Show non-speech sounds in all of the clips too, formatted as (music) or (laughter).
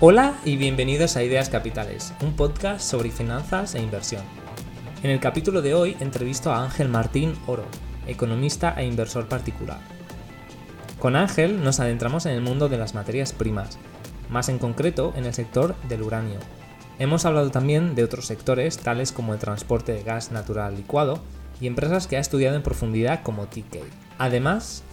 Hola y bienvenidos a Ideas Capitales, un podcast sobre finanzas e inversión. En el capítulo de hoy entrevisto a Ángel Martín Oro, economista e inversor particular. Con Ángel nos adentramos en el mundo de las materias primas, más en concreto en el sector del uranio. Hemos hablado también de otros sectores tales como el transporte de gas natural licuado y empresas que ha estudiado en profundidad como TK. Además,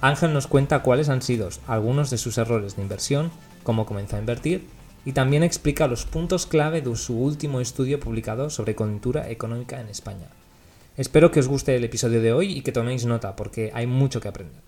Ángel nos cuenta cuáles han sido algunos de sus errores de inversión, cómo comenzó a invertir y también explica los puntos clave de su último estudio publicado sobre coyuntura económica en España. Espero que os guste el episodio de hoy y que toméis nota porque hay mucho que aprender.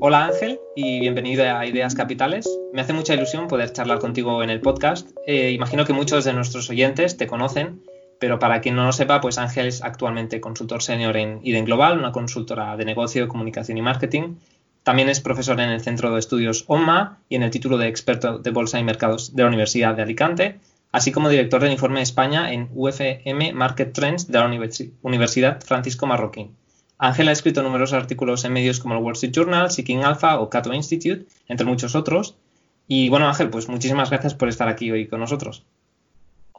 Hola Ángel y bienvenido a Ideas Capitales. Me hace mucha ilusión poder charlar contigo en el podcast. Eh, imagino que muchos de nuestros oyentes te conocen, pero para quien no lo sepa, pues Ángel es actualmente consultor senior en IDEN Global, una consultora de negocio, comunicación y marketing. También es profesor en el Centro de Estudios OMMA y en el título de experto de Bolsa y Mercados de la Universidad de Alicante, así como director del Informe de España en UFM Market Trends de la Universidad Francisco Marroquín. Ángel ha escrito numerosos artículos en medios como el Wall Street Journal, Seeking Alpha o Cato Institute, entre muchos otros. Y bueno, Ángel, pues muchísimas gracias por estar aquí hoy con nosotros.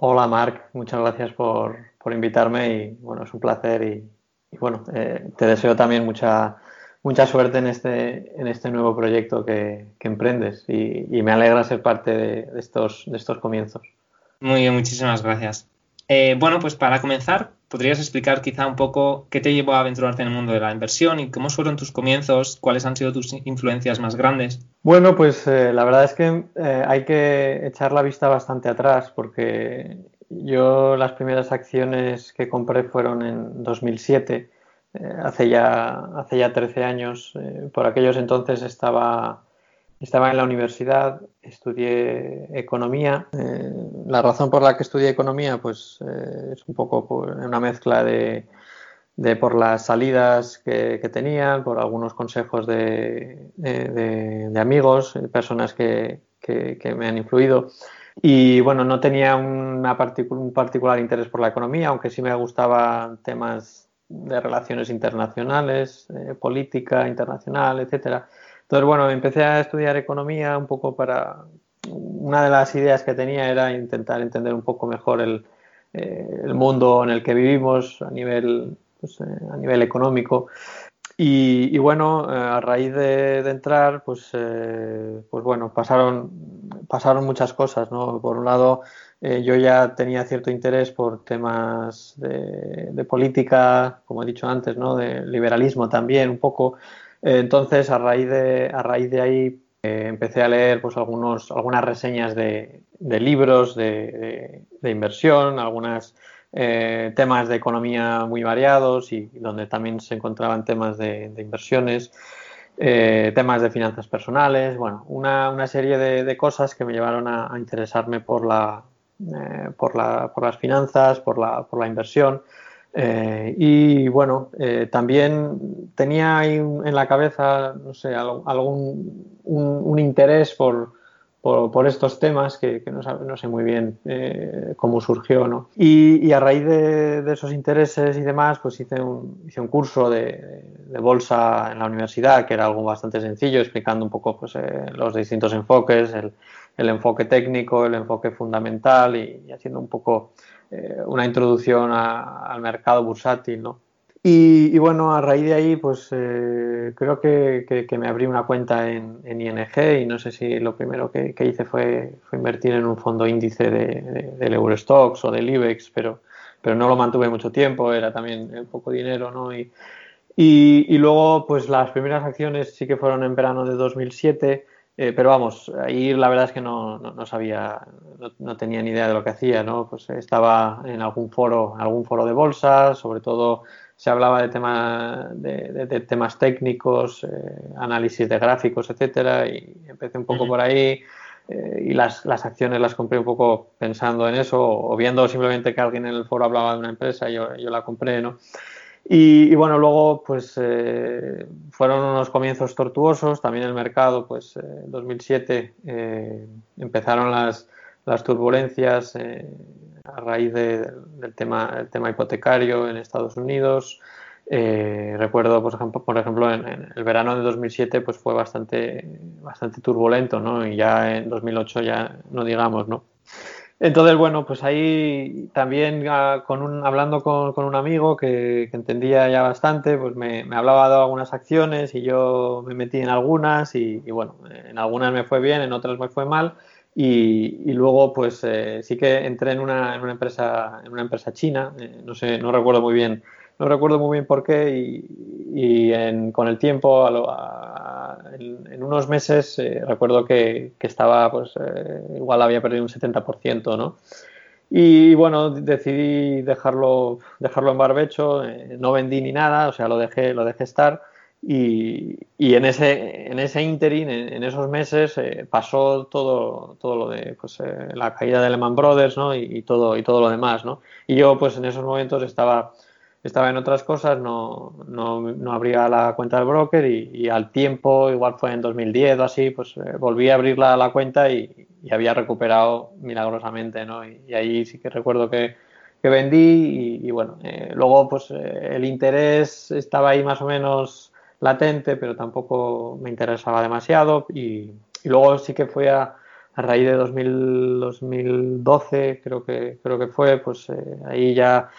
Hola, Marc, muchas gracias por, invitarme y bueno, es un placer y, bueno, eh, te deseo también mucha, mucha suerte en este, en este nuevo proyecto que, emprendes y, me alegra ser parte de, estos, de estos comienzos. Muy bien, muchísimas gracias. Eh, bueno, pues para comenzar, ¿podrías explicar quizá un poco qué te llevó a aventurarte en el mundo de la inversión y cómo fueron tus comienzos? ¿Cuáles han sido tus influencias más grandes? Bueno, pues eh, la verdad es que eh, hay que echar la vista bastante atrás porque yo las primeras acciones que compré fueron en 2007, hace, ya, hace ya 13 años. por aquellos entonces estaba estaba en la universidad, estudié economía. Eh, la razón por la que estudié economía, pues eh, es un poco una mezcla de, por las salidas que, que, tenía, por algunos consejos de, de, amigos, personas que, que, me han influido. Y bueno, no tenía una un particular interés por la economía, aunque sí me gustaban temas de relaciones internacionales, eh, política internacional, etcétera. Entonces, bueno, empecé a estudiar economía un poco para... Una de las ideas que tenía era intentar entender un poco mejor el, eh, mundo en el que vivimos a nivel, pues, eh, a nivel económico. Y, bueno, eh, a raíz de, entrar, pues, pues bueno, pasaron, pasaron muchas cosas, ¿no? Por un lado, yo ya tenía cierto interés por temas de, de, política, como he dicho antes, ¿no? De liberalismo también, un poco. Entonces, a raíz de, a raíz de ahí eh, empecé a leer pues, algunos, algunas reseñas de, libros de, inversión, algunos eh, temas de economía muy variados y donde también se encontraban temas de, inversiones, eh, temas de finanzas personales, bueno, una, serie de, cosas que me llevaron a, interesarme por, la, por, la, por las finanzas, por la, por la inversión. Eh, y bueno, eh, también tenía ahí en la cabeza, no sé, algún un, interés por, por, estos temas que, no, sé muy bien eh, cómo surgió, ¿no? Y, a raíz de, esos intereses y demás, pues hice un, hice un curso de, bolsa en la universidad, que era algo bastante sencillo, explicando un poco pues, los distintos enfoques, el, el, enfoque técnico, el enfoque fundamental y haciendo un poco eh, una introducción al mercado bursátil, ¿no? Y, bueno, a raíz de ahí, pues eh, creo que, me abrí una cuenta en, ING y no sé si lo primero que, hice fue, invertir en un fondo índice de, del Eurostox o del IBEX, pero, pero no lo mantuve mucho tiempo, era también poco dinero, ¿no? Y, y, luego, pues las primeras acciones sí que fueron en verano de 2007 eh, pero vamos, ahí la verdad es que no, no, sabía, no, tenía ni idea de lo que hacía, ¿no? Pues estaba en algún foro, en algún foro de bolsa, sobre todo se hablaba de, tema, de, temas técnicos, eh, análisis de gráficos, etcétera, y empecé un poco por ahí. Eh, y las, las, acciones las compré un poco pensando en eso o viendo simplemente que alguien en el foro hablaba de una empresa yo, yo la compré, ¿no? Y, bueno, luego pues eh, fueron unos comienzos tortuosos, también el mercado, pues en 2007 eh, empezaron las, las turbulencias eh, a raíz del tema, el tema hipotecario en Estados Unidos. Eh, recuerdo, por ejemplo, por ejemplo en, el verano de 2007 pues fue bastante, bastante turbulento, ¿no? Y ya en 2008 ya no digamos, ¿no? Entonces, bueno, pues ahí también ah, con un, hablando con, con un amigo que, entendía ya bastante, pues me, me, hablaba de algunas acciones y yo me metí en algunas y, bueno, en algunas me fue bien, en otras me fue mal. Y, y luego pues eh, sí que entré en una, en una, empresa, en una empresa china, eh, no sé, no recuerdo muy bien no recuerdo muy bien por qué y, con el tiempo, en, unos meses, eh, recuerdo que, estaba, pues eh, igual había perdido un 70%, ¿no? Y bueno, decidí dejarlo, dejarlo en barbecho, eh, no vendí ni nada, o sea, lo dejé, lo dejé estar. Y, en ese en ese interín, en, esos meses, pasó todo, todo lo de pues, la caída de Lehman Brothers ¿no? y, y, todo, y todo lo demás. ¿no? Y yo, pues en esos momentos estaba estaba en otras cosas, no, no, no abría la cuenta del broker y, al tiempo, igual fue en 2010 o así, pues eh, volví a abrir la, cuenta y, había recuperado milagrosamente, ¿no? Y, ahí sí que recuerdo que, que vendí y, bueno, eh, luego pues eh, el interés estaba ahí más o menos latente, pero tampoco me interesaba demasiado y, luego sí que fue a, a raíz de 2000, 2012, creo que, creo que fue, pues ahí ya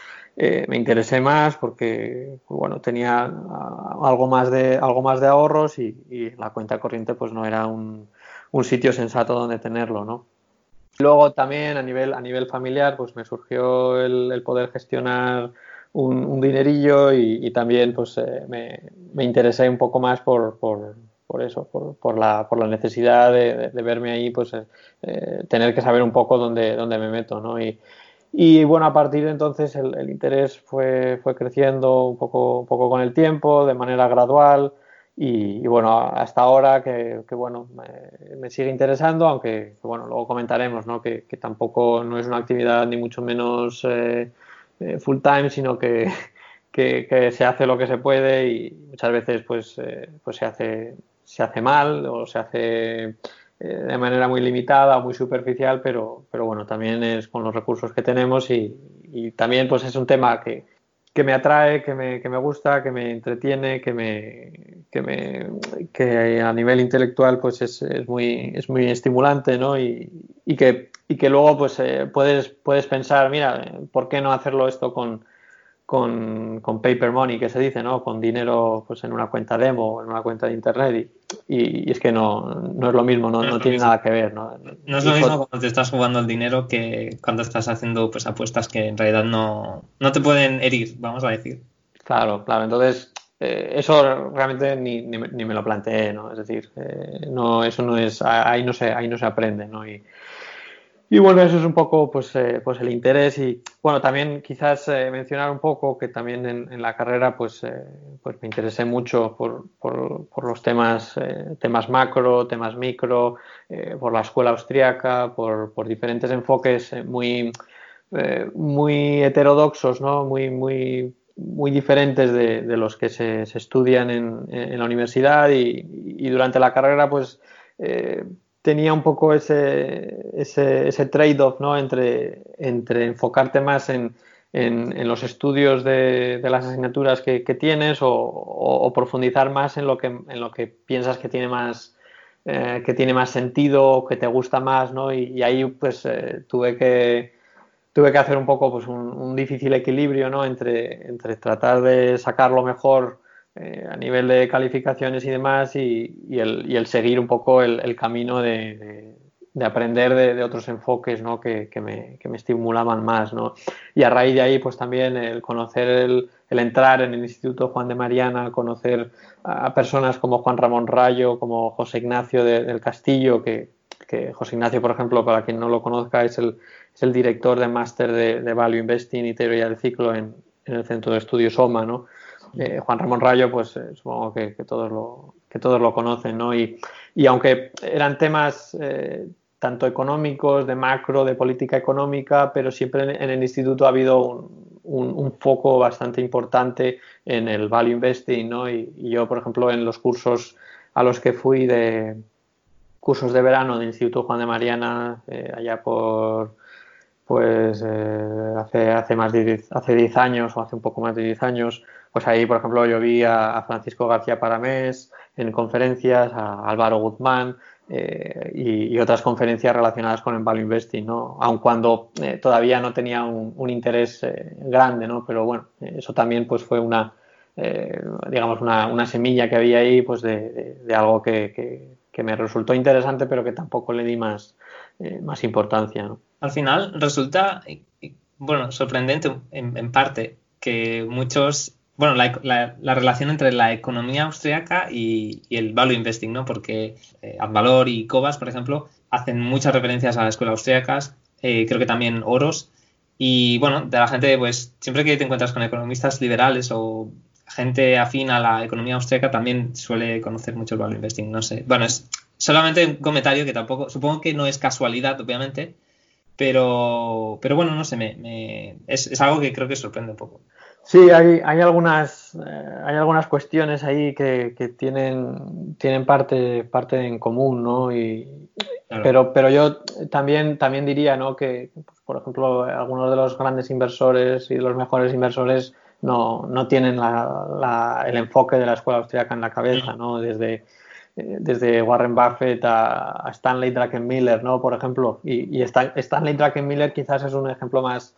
eh, me interesé más porque bueno tenía ah, algo más de algo más de ahorros y, la cuenta corriente pues no era un, sitio sensato donde tenerlo no luego también a nivel a nivel familiar pues me surgió el, poder gestionar un, dinerillo y, también pues eh, me, interesé un poco más por, por, eso por, la, por la necesidad de, verme ahí pues eh, tener que saber un poco dónde, dónde me meto no y, y bueno, a partir de entonces el, interés fue, fue, creciendo un poco, un poco con el tiempo, de manera gradual. Y, bueno, hasta ahora que, bueno, me, sigue interesando, aunque bueno, luego comentaremos ¿no? que, que, tampoco no es una actividad ni mucho menos eh, eh, full time, sino (laughs) que, que, se hace lo que se puede y muchas veces pues, eh, pues se, hace, se hace mal o se hace eh, de manera muy limitada, muy superficial, pero, pero bueno, también es con los recursos que tenemos y, también pues es un tema que, que me atrae, que me, que me, gusta, que me entretiene, que, me, que, me, que a nivel intelectual pues es, es, muy, es muy estimulante ¿no? y, y, que, y que luego pues eh, puedes, puedes pensar, mira, ¿por qué no hacerlo esto con, con, con, paper money, que se dice, ¿no? Con dinero pues en una cuenta demo o en una cuenta de internet y, y, es que no, no, es lo mismo, no, no, tiene nada que ver, ¿no? No es lo mismo cuando te estás jugando el dinero que cuando estás haciendo pues apuestas que en realidad no, no te pueden herir, vamos a decir. Claro, claro, entonces eh, eso realmente ni, ni, me lo planteé, ¿no? Es decir, eh, no, eso no es, ahí no se, ahí no se aprende, ¿no? Y, y bueno, eso es un poco pues, eh, pues el interés y bueno, también quizás eh, mencionar un poco que también en, la carrera pues, eh, pues me interesé mucho por, por, los temas, temas macro, temas micro, por la escuela austriaca, por, por diferentes enfoques muy, muy heterodoxos, ¿no? muy, muy, muy diferentes de, los que se, estudian en, en, la universidad y, durante la carrera pues tenía un poco ese, ese, ese trade-off ¿no? entre, entre enfocarte más en, en, los estudios de, de, las asignaturas que, que tienes o, profundizar más en lo que, en lo que piensas que tiene más, eh, que tiene más sentido, que te gusta más, ¿no? Y, y ahí pues eh, tuve que tuve que hacer un poco pues un, un difícil equilibrio, ¿no? Entre, entre tratar de sacar lo mejor eh, a nivel de calificaciones y demás y, el, seguir un poco el, camino de, de, aprender de, otros enfoques ¿no? que, me, estimulaban más. ¿no? Y a raíz de ahí, pues también el conocer el, entrar en el Instituto Juan de Mariana, conocer a personas como Juan Ramón Rayo, como José Ignacio del Castillo, que, José Ignacio, por ejemplo, para quien no lo conozca, es el, es el director de máster de, de Value Investing y Teoría del Ciclo en, en el Centro de Estudios OMA, ¿no? Eh, Juan Ramón Rayo, pues eh, supongo que, todos lo, que todos lo conocen, ¿no? Y, y aunque eran temas eh, tanto económicos, de macro, de política económica, pero siempre en, el instituto ha habido un, foco bastante importante en el value investing, ¿no? Y, yo, por ejemplo, en los cursos a los que fui de cursos de verano del Instituto Juan de Mariana, allá por pues hace, hace más de 10, hace 10 años o hace un poco más de 10 años, pues ahí, por ejemplo, yo vi a, Francisco García Paramés en conferencias, a Álvaro Guzmán eh, y, otras conferencias relacionadas con el value investing, ¿no? Aun cuando eh, todavía no tenía un, interés grande, ¿no? Pero bueno, eso también pues fue una, digamos, una, una, semilla que había ahí, pues de, de, algo que, que, que, me resultó interesante, pero que tampoco le di más, más importancia, ¿no? al final resulta, bueno, sorprendente en, parte que muchos, bueno, la, relación entre la economía austriaca y, el value investing, ¿no? Porque eh, Advalor y Cobas, por ejemplo, hacen muchas referencias a la escuela austriacas, eh, creo que también Oros, y bueno, de la gente, pues siempre que te encuentras con economistas liberales o gente afín a la economía austriaca también suele conocer mucho el value investing, no sé. Bueno, es solamente un comentario que tampoco, supongo que no es casualidad, obviamente, pero, pero bueno, no sé, me, es, algo que creo que sorprende un poco. Sí, hay, hay, algunas, eh, hay algunas cuestiones ahí que, tienen, tienen parte, parte en común, ¿no? Y, pero, pero yo también, también diría, ¿no? Que, pues, por ejemplo, algunos de los grandes inversores y los mejores inversores no, no tienen el enfoque de la escuela austríaca en la cabeza, ¿no? Desde, eh, desde Warren Buffett a, Stanley Druckenmiller, ¿no? Por ejemplo, y, Stanley Druckenmiller quizás es un ejemplo más,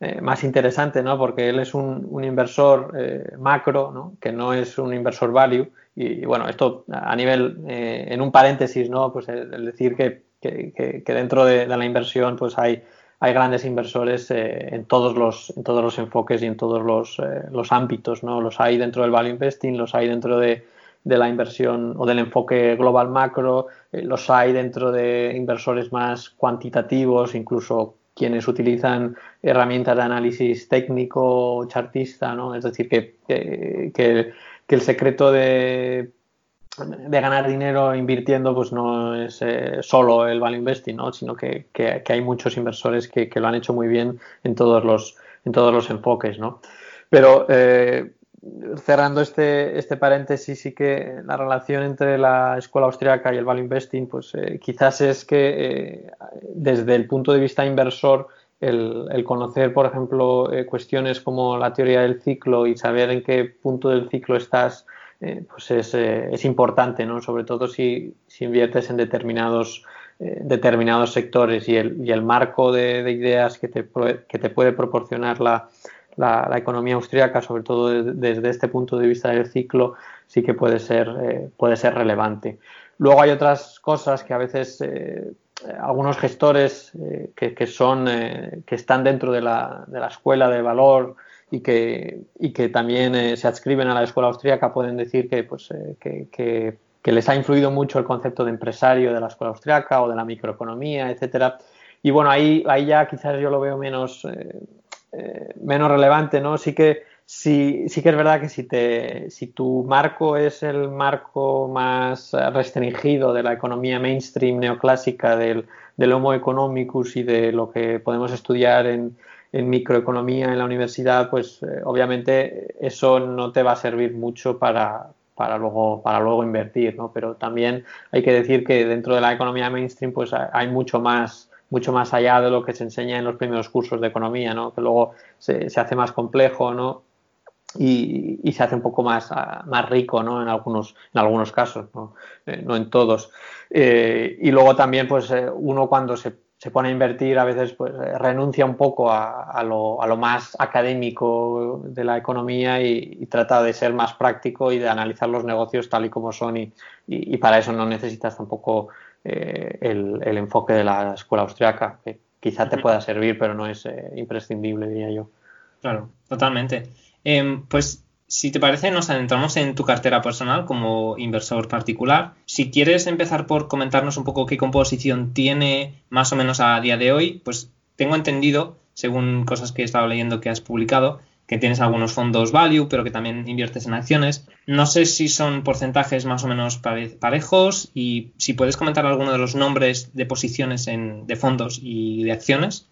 eh, más interesante, ¿no? Porque él es un, inversor eh, macro, ¿no? Que no es un inversor value. Y, bueno, esto a nivel, en un paréntesis, ¿no? Pues el, decir que, dentro de, la inversión, pues hay hay grandes inversores en, todos los, en todos los enfoques y en todos los, los ámbitos, ¿no? Los hay dentro del value investing, los hay dentro de, de la inversión o del enfoque global macro, eh, los hay dentro de inversores más cuantitativos, incluso quienes utilizan herramientas de análisis técnico, chartista, ¿no? Es decir, que, que, el secreto de, de, ganar dinero invirtiendo pues no es eh, solo el value investing, ¿no? sino que, hay muchos inversores que, lo han hecho muy bien en todos los, en todos los enfoques. ¿no? Pero eh, cerrando este, este paréntesis, sí que la relación entre la escuela austríaca y el value investing, pues eh, quizás es que eh, desde el punto de vista inversor, el, conocer, por ejemplo, eh, cuestiones como la teoría del ciclo y saber en qué punto del ciclo estás, pues es, es, importante, ¿no? Sobre todo si, si inviertes en determinados determinados sectores y el, y el marco de, de ideas que te, que te puede proporcionar la, la, economía austríaca, sobre todo desde este punto de vista del ciclo, sí que puede ser, eh, puede ser relevante. Luego hay otras cosas que a veces eh, algunos gestores eh, que, son, que están dentro de la, de la, escuela de valor y que, y que también se adscriben a la escuela austríaca pueden decir que, pues, que, que, les ha influido mucho el concepto de empresario de la escuela austríaca o de la microeconomía, etcétera. Y bueno, ahí, ahí ya quizás yo lo veo menos, eh, menos relevante, ¿no? Sí que, sí, sí que es verdad que si, te, si tu marco es el marco más restringido de la economía mainstream neoclásica, del, del Homo economicus y de lo que podemos estudiar en, microeconomía en la universidad, pues eh, obviamente eso no te va a servir mucho para, para luego, para luego invertir, ¿no? Pero también hay que decir que dentro de la economía mainstream pues hay mucho más mucho más allá de lo que se enseña en los primeros cursos de economía, ¿no? que luego se, hace más complejo ¿no? y, se hace un poco más, ah, más rico ¿no? en, algunos, en algunos casos, no, eh, no en todos. Eh, y luego también pues, eh, uno cuando se, se, pone a invertir a veces pues, renuncia un poco a, lo, a, lo, más académico de la economía y, trata de ser más práctico y de analizar los negocios tal y como son y, y para eso no necesitas tampoco eh, el, enfoque de la escuela austriaca, que quizá te pueda servir, pero no es eh, imprescindible, diría yo. Claro, totalmente. Em, pues si te parece, nos adentramos en tu cartera personal como inversor particular. Si quieres empezar por comentarnos un poco qué composición tiene más o menos a día de hoy, pues tengo entendido, según cosas que he estado leyendo que has publicado, que tienes algunos fondos value, pero que también inviertes en acciones. No sé si son porcentajes más o menos parejos y si puedes comentar alguno de los nombres de posiciones en, de fondos y de acciones.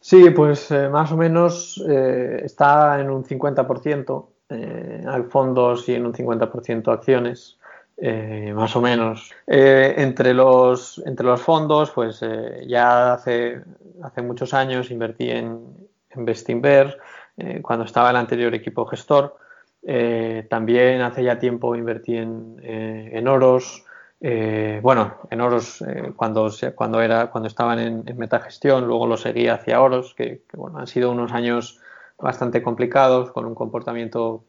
Sí, pues eh, más o menos eh, está en un 50% eh, fondos y en un 50% acciones. eh, más o menos. Entre, los, entre los fondos, pues ya hace, hace muchos años invertí en, en Bestinver, cuando estaba el anterior equipo gestor. también hace ya tiempo invertí en, en Oros. bueno, en Oros cuando, cuando, era, cuando estaban en, en, metagestión, luego lo seguí hacia Oros, que, bueno, han sido unos años bastante complicados, con un comportamiento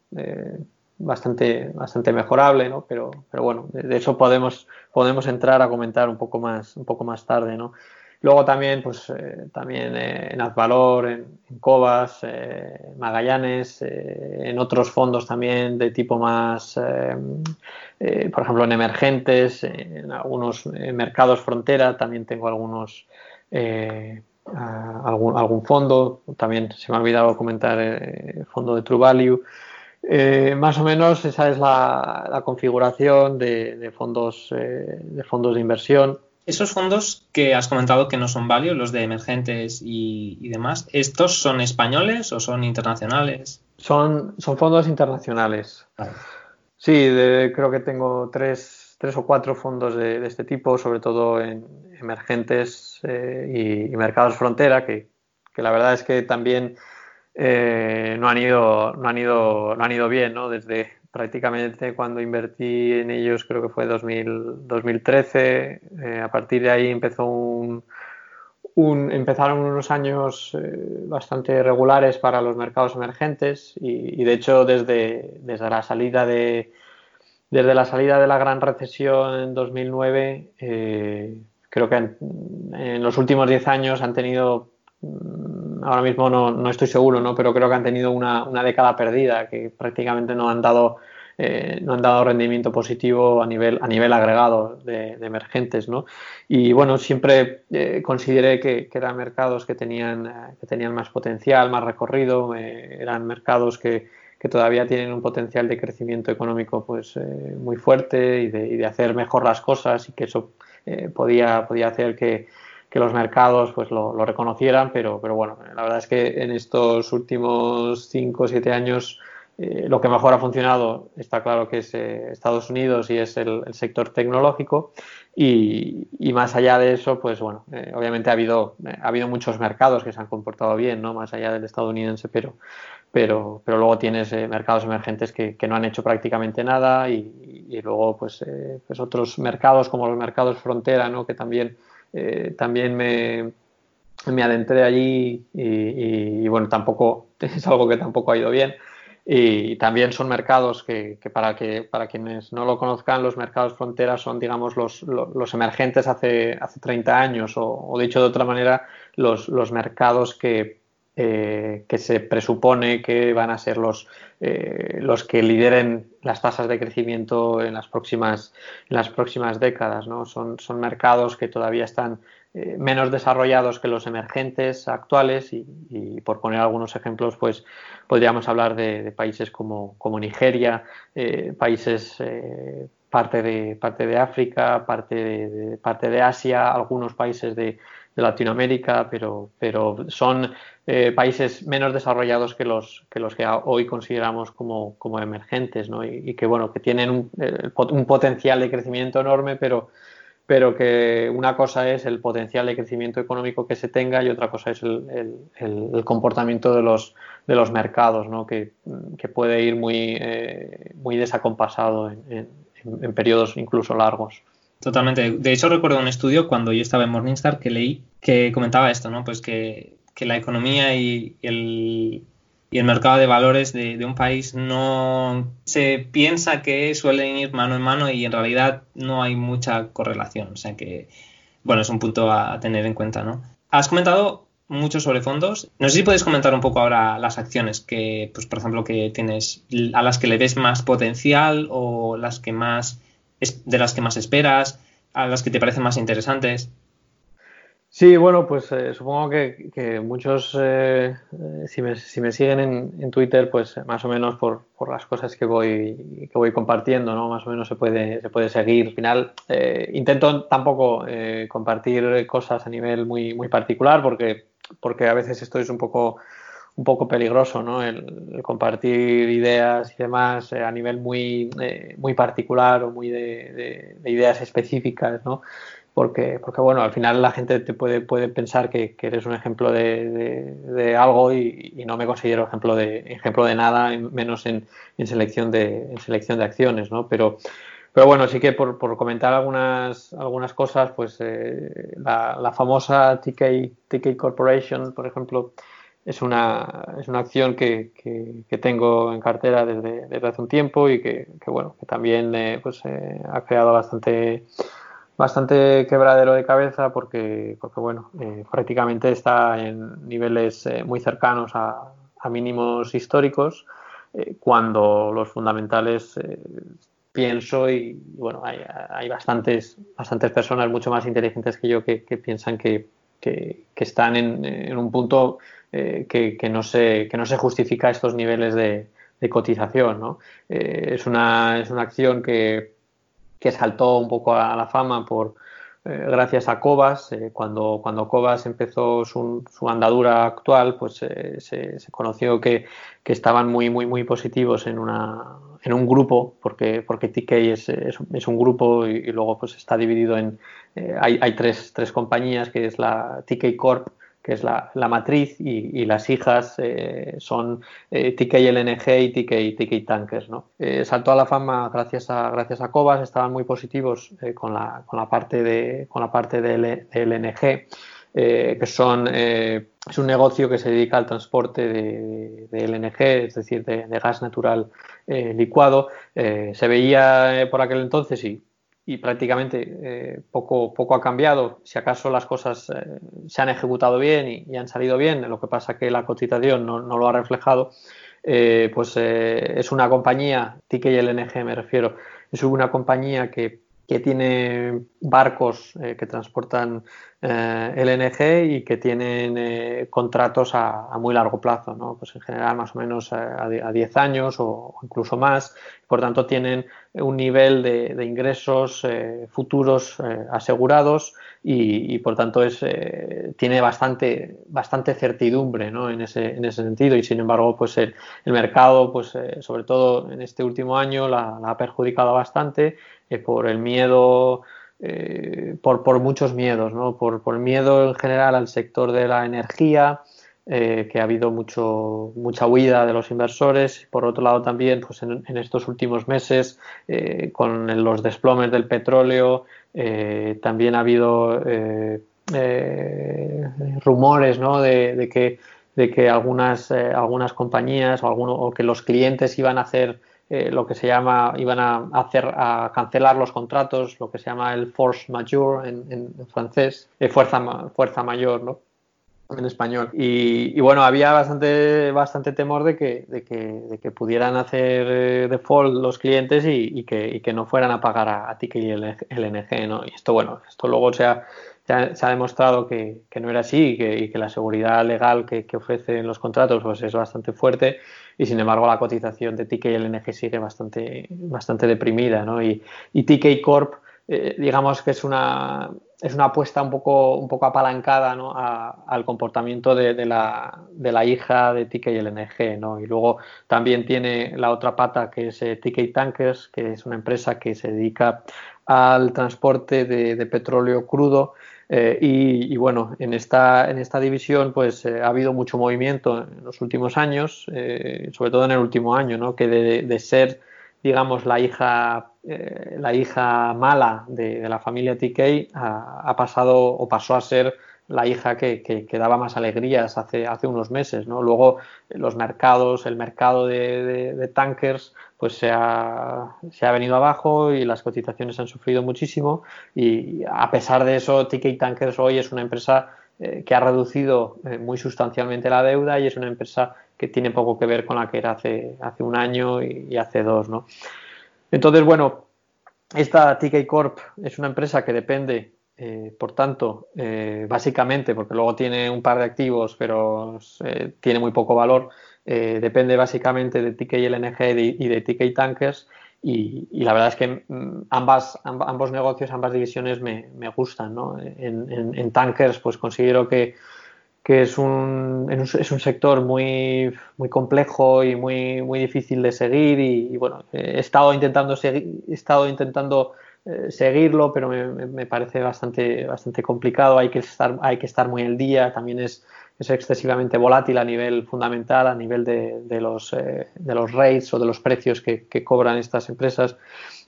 bastante, bastante mejorable, ¿no? Pero, pero bueno, de, eso podemos, podemos entrar a comentar un poco más, un poco más tarde, ¿no? Luego también, pues, eh, también eh, en Azvalor, en, en Cobas, eh, Magallanes, en otros fondos también de tipo más, por ejemplo, en emergentes, en algunos mercados frontera, también tengo algunos, algún, algún fondo, también se me ha olvidado comentar el fondo de True Value. Eh, más o menos esa es la, configuración de, fondos, eh, de fondos de inversión. Esos fondos que has comentado que no son válidos, los de emergentes y, demás, ¿estos son españoles o son internacionales? Son, son fondos internacionales. Sí, creo que tengo tres, tres, o cuatro fondos de, este tipo, sobre todo en emergentes eh, y, mercados frontera, que, que la verdad es que también eh, no, han ido, no, han ido, no han ido bien, ¿no? Desde prácticamente cuando invertí en ellos, creo que fue 2000, 2013, eh, a partir de ahí empezó un, empezaron unos años eh, bastante regulares para los mercados emergentes y, de hecho desde, desde la salida de desde la salida de la gran recesión en 2009 creo que en, en los últimos 10 años han tenido ahora mismo no, no, estoy seguro, ¿no? pero creo que han tenido una, una década perdida, que prácticamente no han dado, eh, no han dado rendimiento positivo a nivel, a nivel agregado de, emergentes. ¿no? Y bueno, siempre eh, consideré que, que, eran mercados que tenían, eh, que tenían más potencial, más recorrido, eran mercados que, que, todavía tienen un potencial de crecimiento económico pues, muy fuerte y de, y de, hacer mejor las cosas y que eso podía, podía hacer que que los mercados pues lo, reconocieran, pero, pero bueno, la verdad es que en estos últimos 5 o 7 años eh, lo que mejor ha funcionado está claro que es eh, Estados Unidos y es el, sector tecnológico y, y, más allá de eso, pues bueno, eh, obviamente ha habido, ha habido muchos mercados que se han comportado bien, ¿no? Más allá del estadounidense, pero, pero, pero luego tienes mercados emergentes que, que, no han hecho prácticamente nada y, y luego pues, pues otros mercados como los mercados frontera, ¿no? Que también eh, también me, me, adentré allí y, bueno, tampoco (laughs) es algo que tampoco ha ido bien. Y también son mercados que, para, que para quienes no lo conozcan, los mercados fronteras son, digamos, los, los, emergentes hace, hace 30 años, o, dicho de otra manera, los, los mercados que, eh, que se presupone que van a ser los, eh, los que lideren las tasas de crecimiento en las próximas, en las próximas décadas. ¿no? Son, son mercados que todavía están eh, menos desarrollados que los emergentes actuales y, por poner algunos ejemplos, pues podríamos hablar de, países como, como Nigeria, países parte, de, parte de África, parte de, parte de Asia, algunos países de, de Latinoamérica, pero, pero son eh, países menos desarrollados que los que, los que hoy consideramos como, como emergentes, ¿no? y, que bueno, que tienen un, un, potencial de crecimiento enorme, pero, pero que una cosa es el potencial de crecimiento económico que se tenga y otra cosa es el, comportamiento de los, de los mercados, ¿no? que, que puede ir muy, eh, muy desacompasado en, en periodos incluso largos. Totalmente. De hecho, recuerdo un estudio cuando yo estaba en Morningstar que leí que comentaba esto, ¿no? Pues que, la economía y, el, y, el, mercado de valores de, un país no se piensa que suelen ir mano en mano y en realidad no hay mucha correlación. O sea que, bueno, es un punto a tener en cuenta, ¿no? Has comentado mucho sobre fondos. No sé si puedes comentar un poco ahora las acciones que, pues, por ejemplo, que tienes, a las que le ves más potencial o las que más de las que más esperas, a las que te parecen más interesantes. Sí, bueno, pues eh, supongo que, muchos, eh, eh, si, me, si, me, siguen en, Twitter, pues más o menos por, por, las cosas que voy, que voy compartiendo, ¿no? Más o menos se puede, se puede seguir. Al final, intento tampoco compartir cosas a nivel muy, muy particular porque, porque a veces esto es un poco un poco peligroso, ¿no? El, compartir ideas y demás a nivel muy, muy particular o muy de, de ideas específicas, ¿no? porque, porque bueno, al final la gente te puede, puede pensar que, eres un ejemplo de, algo y, no me considero ejemplo de, ejemplo de nada, menos en, selección, de, en selección de acciones, ¿no? Pero, pero bueno, sí que por, comentar algunas, algunas cosas, pues eh, la, famosa TK, Corporation, por ejemplo, es una, es una acción que, que, tengo en cartera desde, hace un tiempo y que, bueno, que también eh, pues, eh, ha creado bastante bastante quebradero de cabeza porque, porque bueno, eh, prácticamente está en niveles muy cercanos a, mínimos históricos, cuando los fundamentales pienso y bueno, hay, hay, bastantes, bastantes personas mucho más inteligentes que yo que, piensan que, que, están en, en, un punto que, no se, que no se justifica estos niveles de, cotización. ¿no? es, una, es una acción que que saltó un poco a la fama por eh, gracias a Cobas. Eh, cuando, cuando Cobas empezó su, andadura actual, pues eh, se, conoció que, estaban muy, muy, muy positivos en, una, en un grupo, porque, porque TK es, es, un grupo y, luego pues está dividido en... hay, hay tres, tres compañías, que es la TK Corp, que es la, matriz, y, las hijas eh, son eh, TKLNG y TK, TK Tankers. ¿no? Eh, saltó a la fama gracias a, gracias a Cobas, estaban muy positivos eh, con, la, con, la, parte de, con la parte de, LNG. que son, es un negocio que se dedica al transporte de, LNG, es decir, de, gas natural licuado. se veía por aquel entonces y y prácticamente eh, poco, poco ha cambiado. Si acaso las cosas eh, se han ejecutado bien y, han salido bien, lo que pasa que la cotización no, no lo ha reflejado, eh, pues es una compañía, TK y LNG me refiero, es una compañía que, que tiene barcos que transportan LNG y que tienen contratos a, muy largo plazo, ¿no? pues en general más o menos a, 10 años o, incluso más. Por tanto, tienen un nivel de, ingresos eh, futuros eh, asegurados y, por tanto es, eh, tiene bastante, bastante certidumbre ¿no? en, ese, en ese sentido y sin embargo pues el, mercado pues sobre todo en este último año la, ha perjudicado bastante por el miedo por, por, muchos miedos, ¿no? por, por miedo en general al sector de la energía, eh, que ha habido mucho, mucha huida de los inversores. Por otro lado, también pues en, estos últimos meses, eh, con los desplomes del petróleo, eh, también ha habido rumores ¿no? de, que, de que algunas, algunas compañías o, alguno, o que los clientes iban a hacer lo que se llama, iban a hacer a cancelar los contratos, lo que se llama el force majeure en, en francés, fuerza, fuerza mayor, ¿no? en español. Y, bueno, había bastante, bastante temor de que, de que, de que pudieran hacer eh, default los clientes y, que, y, que, no fueran a pagar a, a y el LNG, ¿no? Y esto, bueno, esto luego se ha, se ha, demostrado que, que, no era así y que, la seguridad legal que, que, ofrecen los contratos pues es bastante fuerte y sin embargo la cotización de TK y LNG sigue bastante, bastante deprimida, ¿no? Y, y TK Corp eh, digamos que es una, es una apuesta un poco, un poco apalancada ¿no? al comportamiento de, de, la, de, la, hija de TK y LNG. ¿no? Y luego también tiene la otra pata que es eh, TK Tankers, que es una empresa que se dedica al transporte de, petróleo crudo. Eh, y, bueno, en esta, en esta división pues ha habido mucho movimiento en los últimos años, sobre todo en el último año, ¿no? que de, ser digamos, la hija, eh, la hija mala de, la familia TK ha, pasado o pasó a ser la hija que, que, daba más alegrías hace, hace unos meses. ¿no? Luego los mercados, el mercado de, tankers, pues se ha, se ha, venido abajo y las cotizaciones han sufrido muchísimo y a pesar de eso TK Tankers hoy es una empresa eh, que ha reducido eh, muy sustancialmente la deuda y es una empresa que tiene poco que ver con la que era hace, hace un año y, hace dos, ¿no? Entonces, bueno, esta TK Corp es una empresa que depende, eh, por tanto, eh, básicamente, porque luego tiene un par de activos, pero eh, tiene muy poco valor, depende básicamente de TK LNG y de TK Tankers. Y, la verdad es que mm, ambas, ambos negocios, ambas divisiones me, me gustan. ¿no? En, en, Tankers, pues considero que que es un, es un sector muy, muy complejo y muy, muy difícil de seguir y, bueno, he estado intentando, seguir, he estado intentando eh, seguirlo, pero me, parece bastante, bastante complicado, hay que, estar, hay que estar muy al día, también es, es excesivamente volátil a nivel fundamental, a nivel de, de los, eh, de los rates o de los precios que, cobran estas empresas.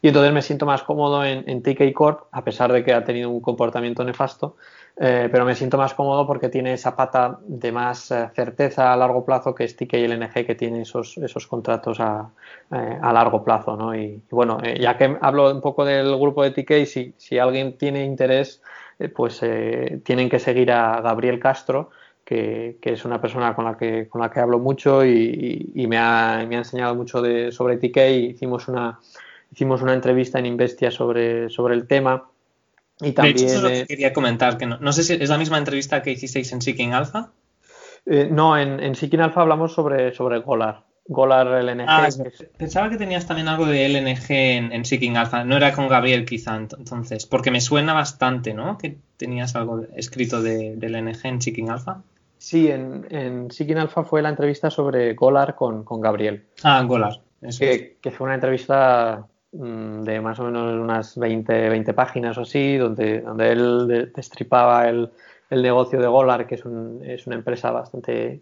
Y entonces me siento más cómodo en, en TK Corp, a pesar de que ha tenido un comportamiento nefasto, eh, pero me siento más cómodo porque tiene esa pata de más eh, certeza a largo plazo que TK y LNG que tiene esos, esos contratos a, eh, a largo plazo. ¿no? Y, bueno, ya que hablo un poco del grupo de TK, si, si alguien tiene interés, pues tienen que seguir a Gabriel Castro. Que, que, es una persona con la que, con la que hablo mucho y, y, me, ha, me, ha, enseñado mucho de, sobre TK. Hicimos una, hicimos una entrevista en Investia sobre, sobre el tema y también, de hecho, eso es lo que quería comentar, que no, sé si es la misma entrevista que hicisteis en Seeking Alpha. Eh, no, en, en Seeking Alpha hablamos sobre, sobre Golar. Golar LNG. Ah, pensaba que tenías también algo de LNG en, en, Seeking Alpha. No era con Gabriel, quizá, entonces. Porque me suena bastante, ¿no? Que tenías algo escrito de, de LNG en Seeking Alpha. Sí, en, en Seeking Alpha fue la entrevista sobre Golar con, con Gabriel. Ah, Golar. Eso que, que fue una entrevista de más o menos unas 20, 20 páginas o así, donde, donde él destripaba el, el negocio de Golar, que es, un, es una empresa bastante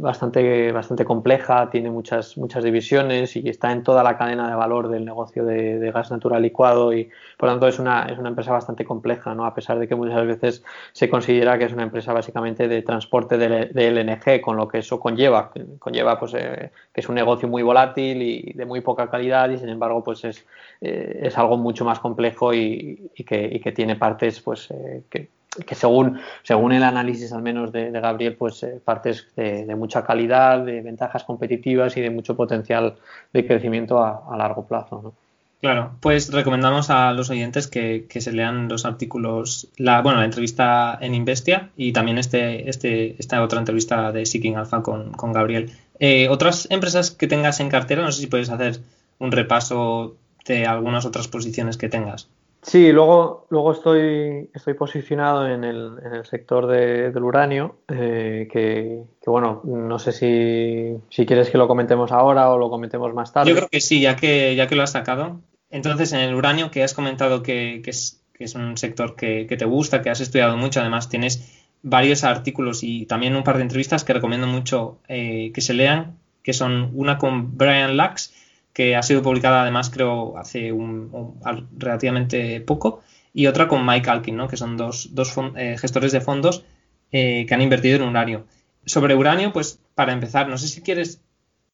bastante, bastante compleja, tiene muchas, muchas divisiones y está en toda la cadena de valor del negocio de, gas natural licuado y por lo tanto es una, es una empresa bastante compleja, ¿no? a pesar de que muchas veces se considera que es una empresa básicamente de transporte de, de LNG, con lo que eso conlleva, conlleva pues, eh, que es un negocio muy volátil y de muy poca calidad y sin embargo pues es, eh, es algo mucho más complejo y, y, que, y que, tiene partes pues, que que según, según el análisis al menos de, Gabriel, pues eh, partes de, mucha calidad, de ventajas competitivas y de mucho potencial de crecimiento a, largo plazo. ¿no? Claro, pues recomendamos a los oyentes que, se lean los artículos, la, bueno, la entrevista en Investia y también este, este, esta otra entrevista de Seeking Alpha con, con Gabriel. Eh, otras empresas que tengas en cartera, no sé si puedes hacer un repaso de algunas otras posiciones que tengas. Sí, luego, luego estoy, estoy posicionado en el, en el sector del uranio, eh, que, bueno, no sé si, si, quieres que lo comentemos ahora o lo comentemos más tarde. Yo creo que sí, ya que, ya que lo has sacado. Entonces, en el uranio, que has comentado que, que, es, que es, un sector que, te gusta, que has estudiado mucho, además tienes varios artículos y también un par de entrevistas que recomiendo mucho eh, que se lean, que son una con Brian Lux que ha sido publicada además creo hace un, relativamente poco, y otra con Mike Alkin, ¿no? que son dos, dos eh, gestores de fondos eh, que han invertido en uranio. Sobre uranio, pues para empezar, no sé si quieres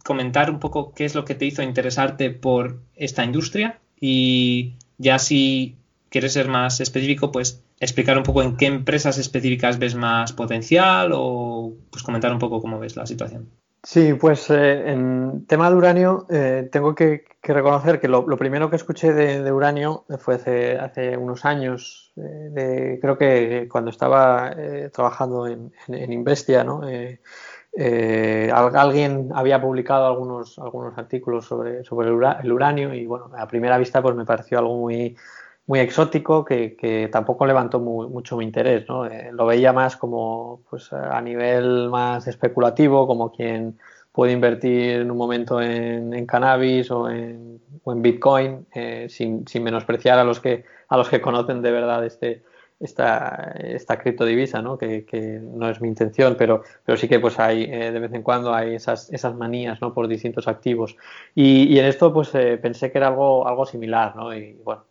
comentar un poco qué es lo que te hizo interesarte por esta industria y ya si quieres ser más específico, pues explicar un poco en qué empresas específicas ves más potencial o pues comentar un poco cómo ves la situación. Sí, pues eh, en tema de uranio eh, tengo que, reconocer que lo, primero que escuché de, uranio fue hace, unos años, eh, creo que cuando estaba trabajando en, Investia, ¿no? alguien había publicado algunos, algunos artículos sobre, sobre el, uranio y bueno, a primera vista pues me pareció algo muy, muy exótico que, tampoco levantó mucho mi interés. ¿no? Eh, lo veía más como pues, a nivel más especulativo, como quien puede invertir en un momento en, cannabis o en, Bitcoin, eh, sin, menospreciar a los que a los que conocen de verdad este, esta, esta criptodivisa, ¿no? Que, no es mi intención, pero, pero sí que pues hay eh, de vez en cuando hay esas, esas manías ¿no? por distintos activos. Y, en esto pues pensé que era algo, algo similar, ¿no? Y bueno,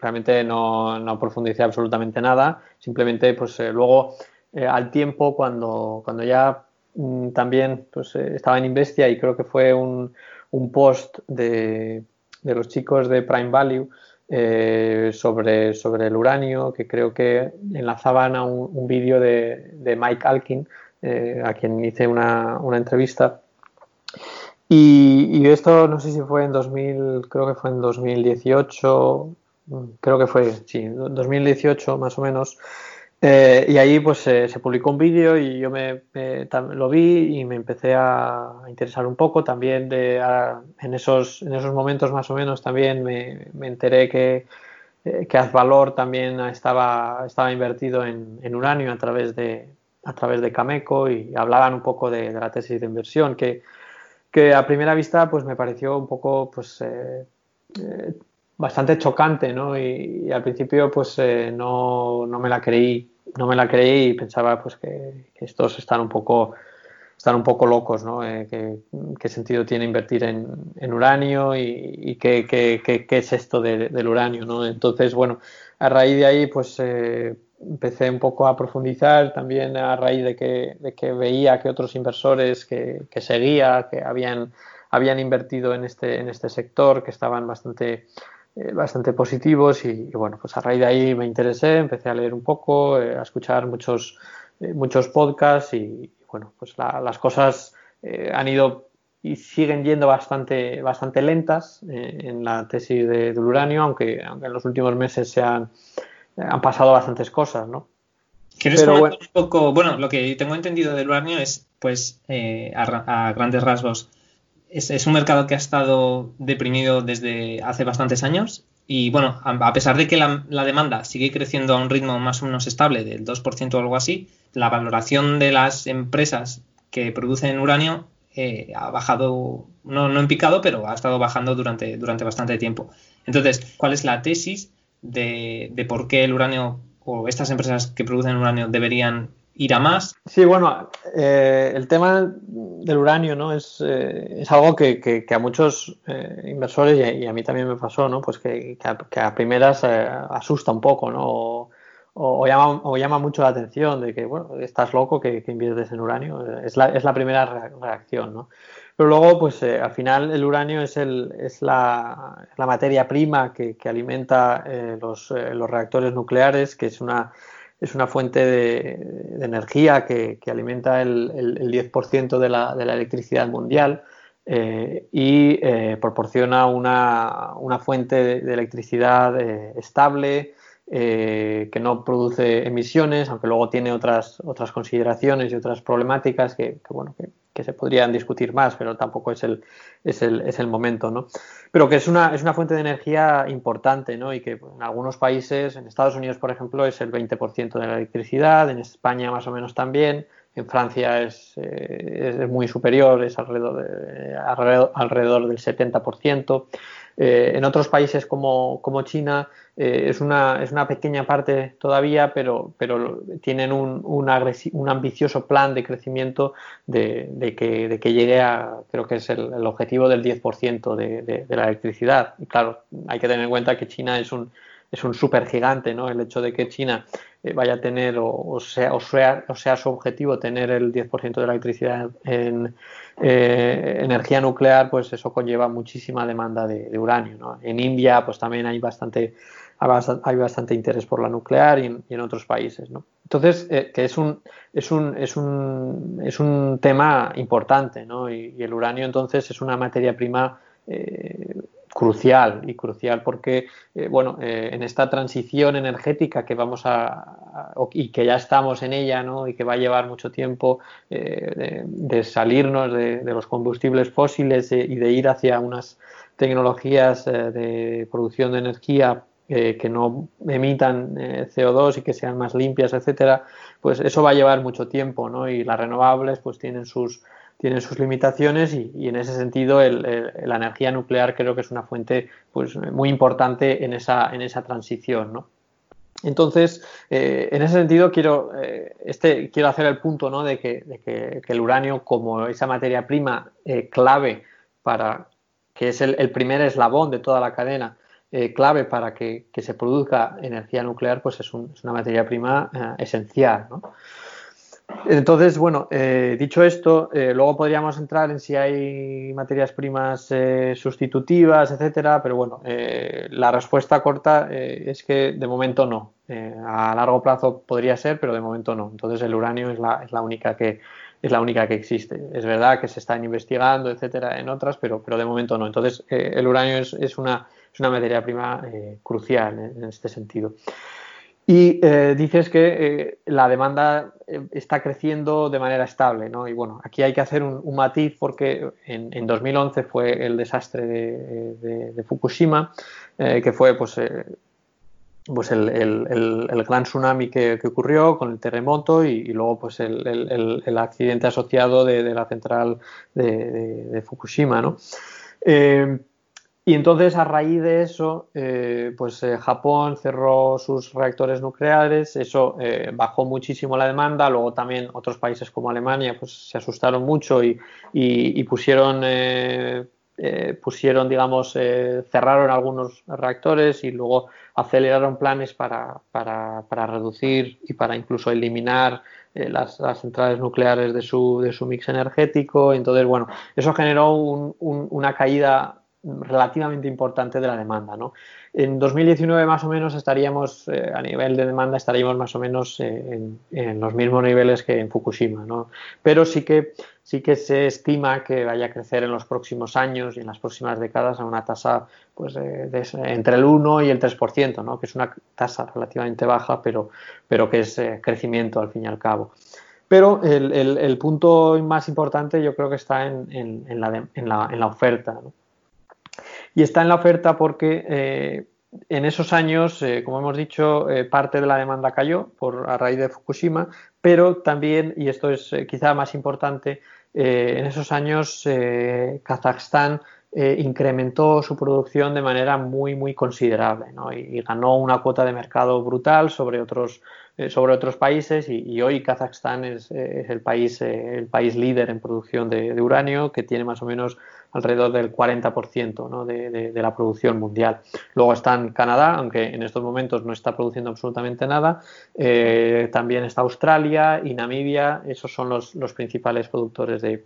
realmente no, no profundicé absolutamente nada, simplemente pues eh, luego eh, al tiempo cuando, cuando ya mm, también pues eh, estaba en Investia y creo que fue un, un post de, de, los chicos de Prime Value sobre, sobre el uranio que creo que enlazaban a un, vídeo de, de, Mike Alkin a quien hice una, una entrevista. Y, y, esto no sé si fue en 2000, creo que fue en 2018 creo que fue, sí, 2018 más o menos. Eh, y ahí pues se publicó un vídeo y yo me, lo vi y me empecé a, interesar un poco. También de, en, esos, en esos momentos más o menos también me, me enteré que, eh, que Azvalor también estaba, estaba invertido en, en, uranio a través de, a través de Cameco y hablaban un poco de, la tesis de inversión, que, que, a primera vista pues me pareció un poco pues eh, eh, bastante chocante, ¿no? Y, al principio pues no, no, me la creí, no me la creí y pensaba pues que, estos están un poco están un poco locos, ¿no? ¿qué, sentido tiene invertir en, en uranio y, qué, qué, qué, es esto del uranio, ¿no? Entonces, bueno, a raíz de ahí, pues empecé un poco a profundizar también a raíz de que, de que veía que otros inversores que, que, seguía, que habían, habían invertido en este, en este sector, que estaban bastante, eh, bastante positivos y, bueno, pues a raíz de ahí me interesé, empecé a leer un poco, eh, a escuchar muchos, eh, muchos podcasts y, bueno, pues las cosas han ido y siguen yendo bastante, bastante lentas en la tesis de, del uranio, aunque, aunque en los últimos meses se han han pasado bastantes cosas, ¿no? ¿Quieres Pero un poco? Bueno, lo que tengo entendido del uranio es, pues, eh, a, grandes rasgos, es, un mercado que ha estado deprimido desde hace bastantes años y, bueno, a, pesar de que la, demanda sigue creciendo a un ritmo más o menos estable del 2% o algo así, la valoración de las empresas que producen uranio eh, ha bajado, no, no en picado, pero ha estado bajando durante, durante bastante tiempo. Entonces, ¿cuál es la tesis de, por qué el uranio o estas empresas que producen uranio deberían ir a más. Sí, bueno, eh, el tema del uranio ¿no? es, eh, es algo que, a muchos eh, inversores y a, mí también me pasó, ¿no? pues que, a, primeras asusta un poco ¿no? o, llama, o llama mucho la atención de que bueno, estás loco que, inviertes en uranio. Es la, es la primera reacción. ¿no? Pero luego, pues eh, al final el uranio es, el, es la, la materia prima que, que alimenta eh, los, eh, los, reactores nucleares, que es una, es una fuente de, energía que, alimenta el, el, 10% de la, de la, electricidad mundial y proporciona una, una, fuente de, electricidad estable, que no produce emisiones, aunque luego tiene otras, otras consideraciones y otras problemáticas que, que bueno, que, que se podrían discutir más, pero tampoco es el, es el, es el momento, ¿no? Pero que es una, es una fuente de energía importante, ¿no? Y que en algunos países, en Estados Unidos, por ejemplo, es el 20% de la electricidad, en España más o menos también, en Francia es, eh, es muy superior, es alrededor, de, alrededor, alrededor del 70%. Eh, en otros países como, China eh, es, una, es, una, pequeña parte todavía, pero, pero tienen un, un, ambicioso plan de crecimiento de, que, de, que, llegue a, creo que es el, objetivo del 10% de, de, la electricidad. Y claro, hay que tener en cuenta que China es un, es un supergigante, ¿no? El hecho de que China eh, vaya a tener, o, sea, o, sea, o sea su objetivo, tener el 10% de la electricidad en eh, energía nuclear, pues eso conlleva muchísima demanda de, uranio, ¿no? En India, pues también hay bastante, hay bastante interés por la nuclear y en, otros países, ¿no? Entonces, eh, que es un, es un, es un, es un tema importante, ¿no? Y, y, el uranio, entonces, es una materia prima crucial y crucial porque eh, bueno eh, en esta transición energética que vamos a, y que ya estamos en ella ¿no? y que va a llevar mucho tiempo eh, de, salirnos de, los combustibles fósiles y de ir hacia unas tecnologías de producción de energía que no emitan CO2 y que sean más limpias etcétera pues eso va a llevar mucho tiempo ¿no? y las renovables pues tienen sus tienen sus limitaciones y, en ese sentido la energía nuclear creo que es una fuente pues, muy importante en esa, en esa transición. ¿no? Entonces, eh, en ese sentido, quiero, eh, este, quiero hacer el punto ¿no? de, que, de que, el uranio, como esa materia prima eh, clave para que es el, primer eslabón de toda la cadena, clave para que, se produzca energía nuclear, pues es, es una materia prima esencial. ¿no? Entonces, bueno, eh, dicho esto, eh, luego podríamos entrar en si hay materias primas eh, sustitutivas, etcétera, pero bueno, la respuesta corta es que de momento no. a largo plazo podría ser, pero de momento no. Entonces, el uranio es la, es la única que es la única que existe. Es verdad que se están investigando, etcétera, en otras, pero, pero de momento no. Entonces, el uranio es, una, es una materia prima crucial en este sentido. Y eh, dices que eh, la demanda eh, está creciendo de manera estable, ¿no? Y bueno, aquí hay que hacer un, matiz porque en, en, 2011 fue el desastre de, de, Fukushima, que fue pues pues el, gran tsunami que, ocurrió con el terremoto y, luego pues el, accidente asociado de, la central de, Fukushima. ¿no? Eh, y entonces, a raíz de eso, eh, pues eh, Japón cerró sus reactores nucleares, eso bajó muchísimo la demanda, luego también otros países como Alemania pues, se asustaron mucho y, y pusieron eh, pusieron, digamos, eh, cerraron algunos reactores y luego aceleraron planes para, para, reducir y para incluso eliminar eh, las, centrales nucleares de su, de su mix energético. Entonces, bueno, eso generó una caída relativamente importante de la demanda. ¿no? En 2019 más o menos estaríamos, eh, a nivel de demanda, estaríamos más o menos eh, en, los mismos niveles que en Fukushima. ¿no? Pero sí que, sí que se estima que vaya a crecer en los próximos años y en las próximas décadas a una tasa pues, entre el 1 y el 3%, ¿no? que es una tasa relativamente baja, pero, pero que es eh, crecimiento al fin y al cabo. Pero el, el, punto más importante yo creo que está en, en, la, en la, la, oferta. ¿no? Y está en la oferta porque eh, en esos años, eh, como hemos dicho, eh, parte de la demanda cayó por, a raíz de Fukushima, pero también, y esto es quizá más importante, en esos años Kazajstán incrementó su producción de manera muy, muy considerable y, ganó una cuota de mercado brutal sobre otros, sobre otros países y, hoy Kazajstán es, el, país, el país líder en producción de uranio, que tiene más o menos alrededor del 40% de, la producción mundial. Luego está en Canadá, aunque en estos momentos no está produciendo absolutamente nada. Eh, también está Australia y Namibia, esos son los, principales productores de,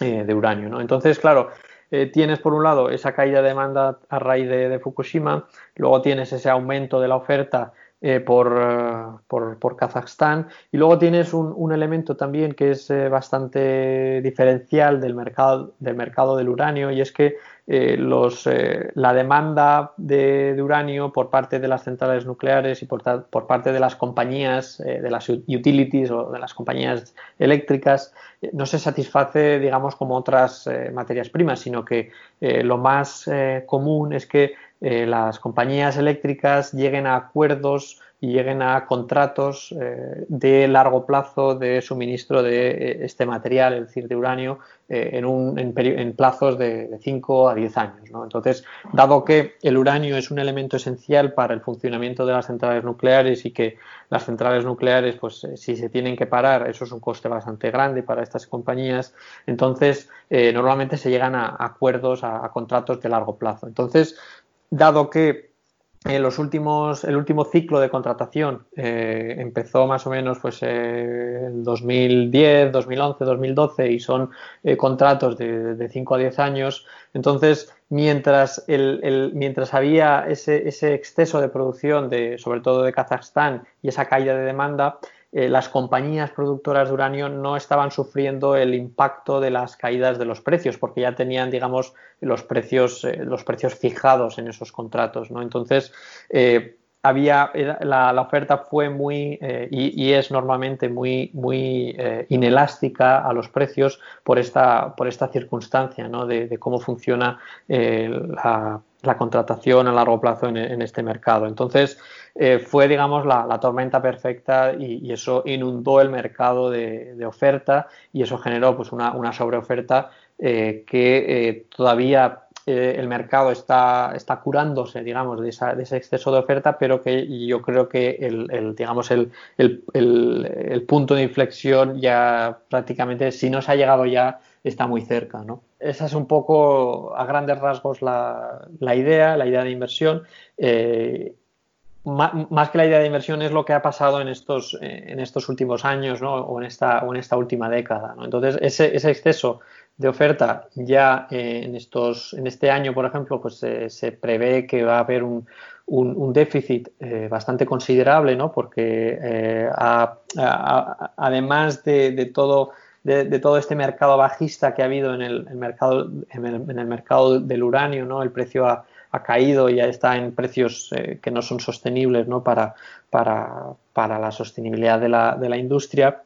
eh, uranio. Entonces, claro, eh, tienes por un lado esa caída de demanda a raíz de, Fukushima, luego tienes ese aumento de la oferta eh, por, por, Kazajstán. Y luego tienes un, elemento también que es eh, bastante diferencial del mercado, del mercado del uranio y es que eh, los, la demanda de, uranio por parte de las centrales nucleares y por, parte de las compañías, de las utilities o de las compañías eléctricas, no se satisface, digamos, como otras materias primas, sino que lo más común es que eh, las compañías eléctricas lleguen a acuerdos lleguen a contratos eh, de largo plazo de suministro de eh, este material, es decir, de uranio, en, un, en, plazos de, 5 a 10 años. Entonces, dado que el uranio es un elemento esencial para el funcionamiento de las centrales nucleares y que las centrales nucleares, pues si se tienen que parar, eso es un coste bastante grande para estas compañías, entonces normalmente se llegan a, acuerdos, a contratos de largo plazo. Entonces, dado que en los últimos, el último ciclo de contratación eh, empezó más o menos pues eh, en 2010, 2011, 2012 y son eh, contratos de, 5 a 10 años. Entonces, mientras, el, mientras había ese, ese, exceso de producción, de, sobre todo de Kazajstán, y esa caída de demanda, eh, las compañías productoras de uranio no estaban sufriendo el impacto de las caídas de los precios, porque ya tenían, digamos, los precios, eh, los precios fijados en esos contratos, ¿no? Entonces, eh, había, la, oferta fue muy, y, es normalmente muy, muy inelástica a los precios por esta, por esta circunstancia, ¿no? de, cómo funciona la, contratación a largo plazo en este mercado. Entonces, eh, fue, digamos, la, tormenta perfecta y, eso inundó el mercado de, oferta y eso generó pues, una, sobreoferta eh, que eh, todavía el mercado está, está curándose, digamos, de, ese exceso de oferta, pero que yo creo que el, digamos, el, punto de inflexión ya prácticamente, si no se ha llegado ya, está muy cerca, ¿no? Esa es un poco, a grandes rasgos, la, idea, la idea de inversión más que la idea de inversión es lo que ha pasado en estos, eh, en estos últimos años o, en esta, en esta última década. Entonces, ese, exceso de oferta ya eh, en, estos, en este año, por ejemplo, pues se prevé que va a haber un, un, déficit eh, bastante considerable, ¿no? porque además de, todo... De, todo este mercado bajista que ha habido en el, mercado en el, mercado del uranio, ¿no? El precio ha, ha caído y ya está en precios eh, que no son sostenibles ¿no? Para, para, la sostenibilidad de la, de la industria.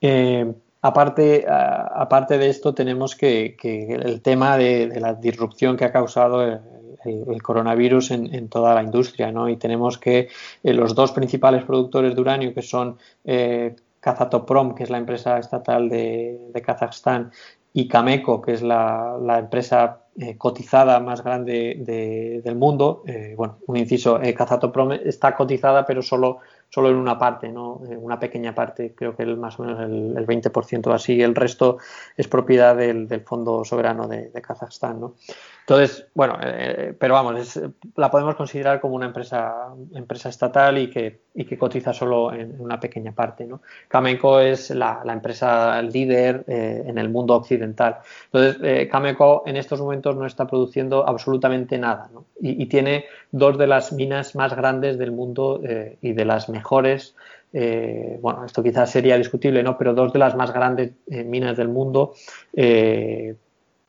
Eh, aparte, aparte de esto, tenemos que, el tema de, la disrupción que ha causado el, coronavirus en, toda la industria, ¿no? Y tenemos que los dos principales productores de uranio, que son Kazatoprom, que es la empresa estatal de, Kazajstán, y Cameco, que es la, empresa eh, cotizada más grande del mundo. Eh, bueno, un inciso, eh, Kazatoprom está cotizada, pero solo, solo en una parte, ¿no? una pequeña parte, creo que el, más o menos el, el 20% así. El resto es propiedad del, Fondo Soberano de, de Kazajstán. ¿no? Entonces, bueno, eh, pero vamos, la podemos considerar como una empresa, empresa estatal y que, cotiza solo en, una pequeña parte. ¿no? Cameco es la, empresa líder eh, en el mundo occidental. Entonces, eh, Cameco en estos momentos no está produciendo absolutamente nada ¿no? y, tiene dos de las minas más grandes del mundo y de las mejores. bueno, esto quizás sería discutible, ¿no? Pero dos de las más grandes minas del mundo eh,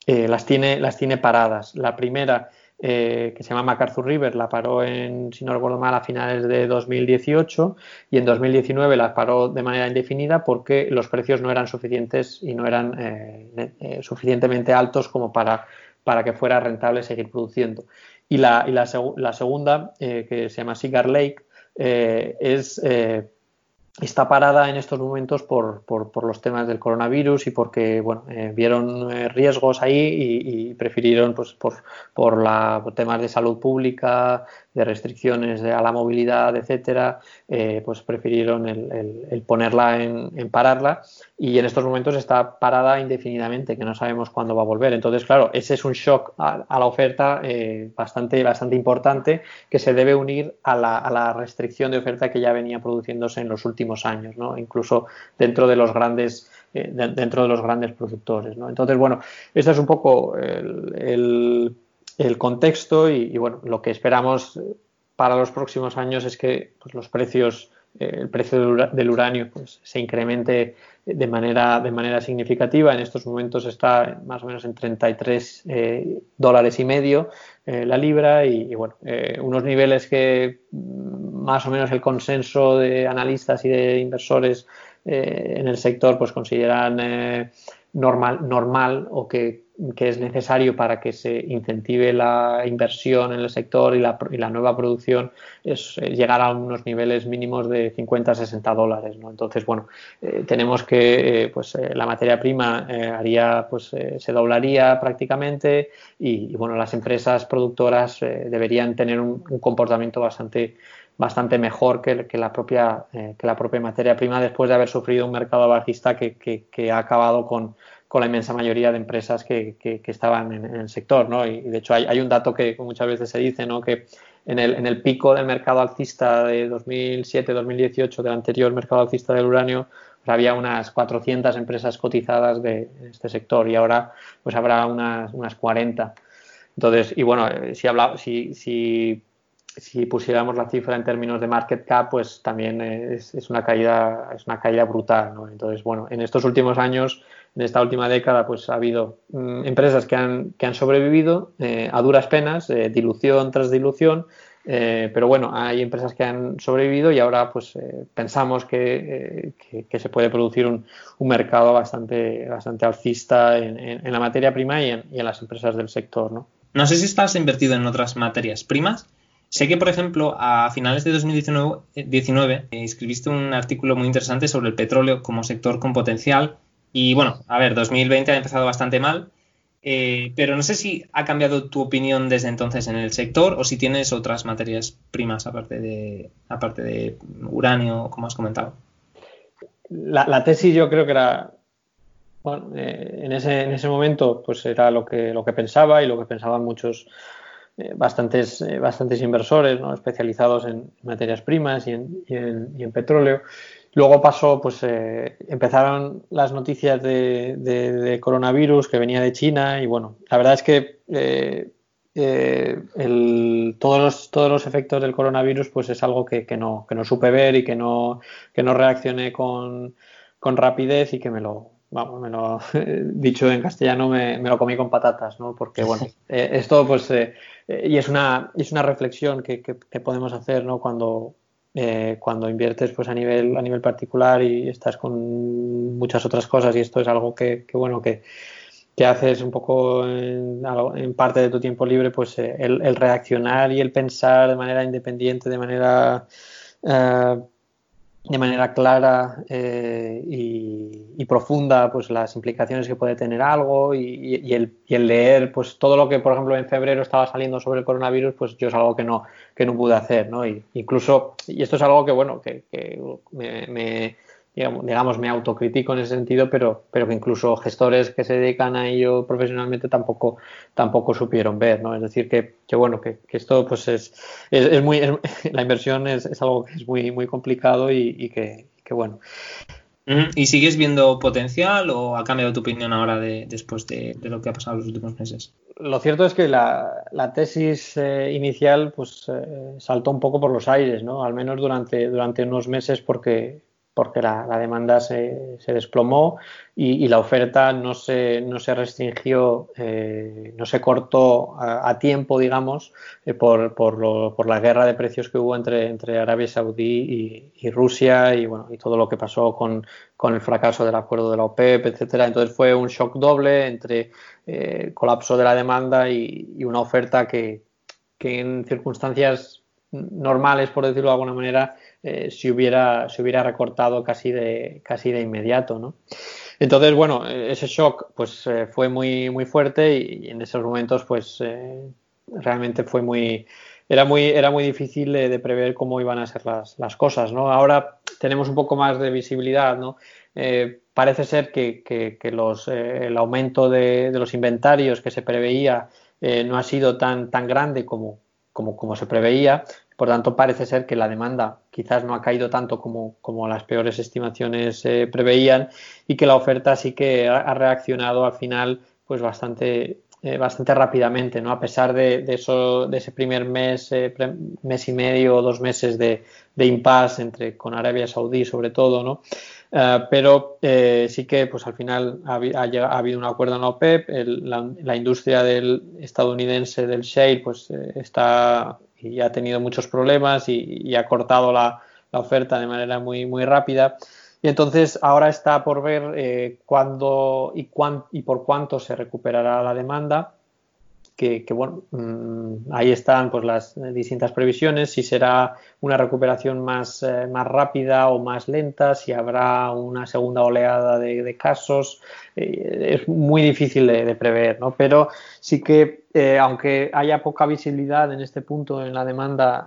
las, tiene, las tiene paradas. La primera, eh, que se llama MacArthur River, la paró en, si no recuerdo mal, a finales de 2018 y en 2019 la paró de manera indefinida porque los precios no eran suficientes y no eran eh, suficientemente altos como para, para que fuera rentable seguir produciendo. Y la, y la segunda, que se llama Cigar Lake, es está parada en estos momentos por, por, los temas del coronavirus y porque bueno, eh, vieron eh, riesgos ahí y, prefirieron pues, por, por, la, temas de salud pública, de restricciones a la movilidad, etcétera, eh, pues prefirieron el, ponerla en, pararla y en estos momentos está parada indefinidamente, que no sabemos cuándo va a volver. Entonces, claro, ese es un shock a, la oferta eh, bastante, bastante importante que se debe unir a la, a la, restricción de oferta que ya venía produciéndose en los últimos años, ¿no? incluso dentro de los grandes eh, dentro de los grandes productores. ¿no? Entonces, bueno, este es un poco el el contexto y, bueno, lo que esperamos para los próximos años es que pues, los precios, eh, el precio del, uranio pues, se incremente de manera, de manera significativa. En estos momentos está más o menos en 33 eh, dólares y medio eh, la libra y, bueno, unos niveles que mm, más o menos el consenso de analistas y de inversores en el sector pues consideran normal, normal o que que es necesario para que se incentive la inversión en el sector y la, y la nueva producción es eh, llegar a unos niveles mínimos de 50 60 dólares. ¿no? Entonces, bueno, eh, tenemos que, eh, pues la materia prima haría, pues se doblaría prácticamente y, bueno, las empresas productoras deberían tener un, comportamiento bastante bastante mejor que, la propia que la propia materia prima después de haber sufrido un mercado bajista que ha acabado con, con la inmensa mayoría de empresas que, estaban en, el sector. ¿no? Y, de hecho hay, un dato que muchas veces se dice, ¿no? que en el, en el pico del mercado alcista de 2007-2018, del anterior mercado alcista del uranio, pues había unas 400 empresas cotizadas de este sector y ahora pues habrá unas, unas 40. Entonces, y bueno, eh, si, habla, si, si, si pusiéramos la cifra en términos de market cap, pues también es, es, una caída es una caída brutal. ¿no? Entonces, bueno, en estos últimos años en esta última década pues ha habido mm, empresas que han, que han sobrevivido eh, a duras penas, eh, dilución tras dilución, eh, pero bueno, hay empresas que han sobrevivido y ahora pues pensamos que, que, se puede producir un, un, mercado bastante, bastante alcista en, en, la materia prima y en, en, las empresas del sector. ¿no? no sé si estás invertido en otras materias primas. Sé que, por ejemplo, a finales de 2019 escribiste un artículo muy interesante sobre el petróleo como sector con potencial y bueno, a ver, 2020 ha empezado bastante mal, eh, pero no sé si ha cambiado tu opinión desde entonces en el sector o si tienes otras materias primas aparte de, aparte de uranio, como has comentado. La, tesis yo creo que era, bueno, eh, en, ese, en ese momento pues era lo que, lo que pensaba y lo que pensaban muchos eh, bastantes, bastantes inversores ¿no? especializados en materias primas y en, y en, y en petróleo. Luego pasó, pues eh, empezaron las noticias de, coronavirus que venía de China y bueno, la verdad es que eh, eh, todos, los, todos los efectos del coronavirus pues es algo que, no, que no supe ver y que no, que no reaccioné con, rapidez y que me lo, vamos, me lo (laughs) dicho en castellano, me, lo comí con patatas, ¿no? Porque bueno, (laughs) esto pues, y es una, es una reflexión que, que podemos hacer, ¿no? Cuando, eh, cuando inviertes pues a nivel a nivel particular y estás con muchas otras cosas y esto es algo que, bueno que, que haces un poco en, parte de tu tiempo libre, pues eh, el, reaccionar y el pensar de manera independiente, de manera eh, de manera clara eh, y, profunda pues las implicaciones que puede tener algo y, el, leer pues todo lo que por ejemplo en febrero estaba saliendo sobre el coronavirus pues yo es algo que no que no pude hacer no y incluso y esto es algo que bueno que, me, digamos, me autocritico en ese sentido, pero, pero que incluso gestores que se dedican a ello profesionalmente tampoco, tampoco supieron ver, ¿no? Es decir, que, que bueno, que, esto pues es, es, muy, (laughs) la inversión es, es, algo que es muy, muy complicado y, que, que, bueno. ¿Y sigues viendo potencial o ha cambiado tu opinión ahora de, después de, lo que ha pasado los últimos meses? Lo cierto es que la, la tesis eh, inicial pues eh, saltó un poco por los aires, ¿no? Al menos durante, durante unos meses porque porque la, demanda se, se desplomó y, la oferta no se, no se restringió, eh, no se cortó a, tiempo, digamos, eh, por, por, lo, por, la guerra de precios que hubo entre, entre Arabia Saudí y, Rusia y, bueno, y todo lo que pasó con, con, el fracaso del acuerdo de la OPEP, etcétera. Entonces fue un shock doble entre eh, colapso de la demanda y, una oferta que, que en circunstancias normales, por decirlo de alguna manera, eh, se, hubiera, se hubiera recortado casi de, casi de inmediato, ¿no? Entonces, bueno, ese shock pues eh, fue muy, muy fuerte y, en esos momentos pues eh, realmente fue muy, era muy, era muy difícil de, prever cómo iban a ser las, las, cosas, ¿no? Ahora tenemos un poco más de visibilidad, ¿no? parece ser que, que, los, el aumento de, de, los inventarios que se preveía no ha sido tan, tan grande como, como, como se preveía, por tanto, parece ser que la demanda quizás no ha caído tanto como, como las peores estimaciones eh, preveían y que la oferta sí que ha, reaccionado al final pues bastante, eh, bastante rápidamente, ¿no? A pesar de, eso, de ese primer mes, eh, mes y medio o dos meses de, de impasse entre, con Arabia Saudí sobre todo, ¿no? pero sí que pues al final ha, habido un acuerdo en la OPEP, la, industria estadounidense del shale pues está y ha tenido muchos problemas y, ha cortado la, oferta de manera muy, muy rápida. Y entonces ahora está por ver eh, cuándo y, y por cuánto se recuperará la demanda. Que, bueno, mm, ahí están pues las distintas previsiones, si será una recuperación más, eh, más rápida o más lenta, si habrá una segunda oleada de, casos, eh, es muy difícil de, prever, ¿no? Pero sí que eh, aunque haya poca visibilidad en este punto en la demanda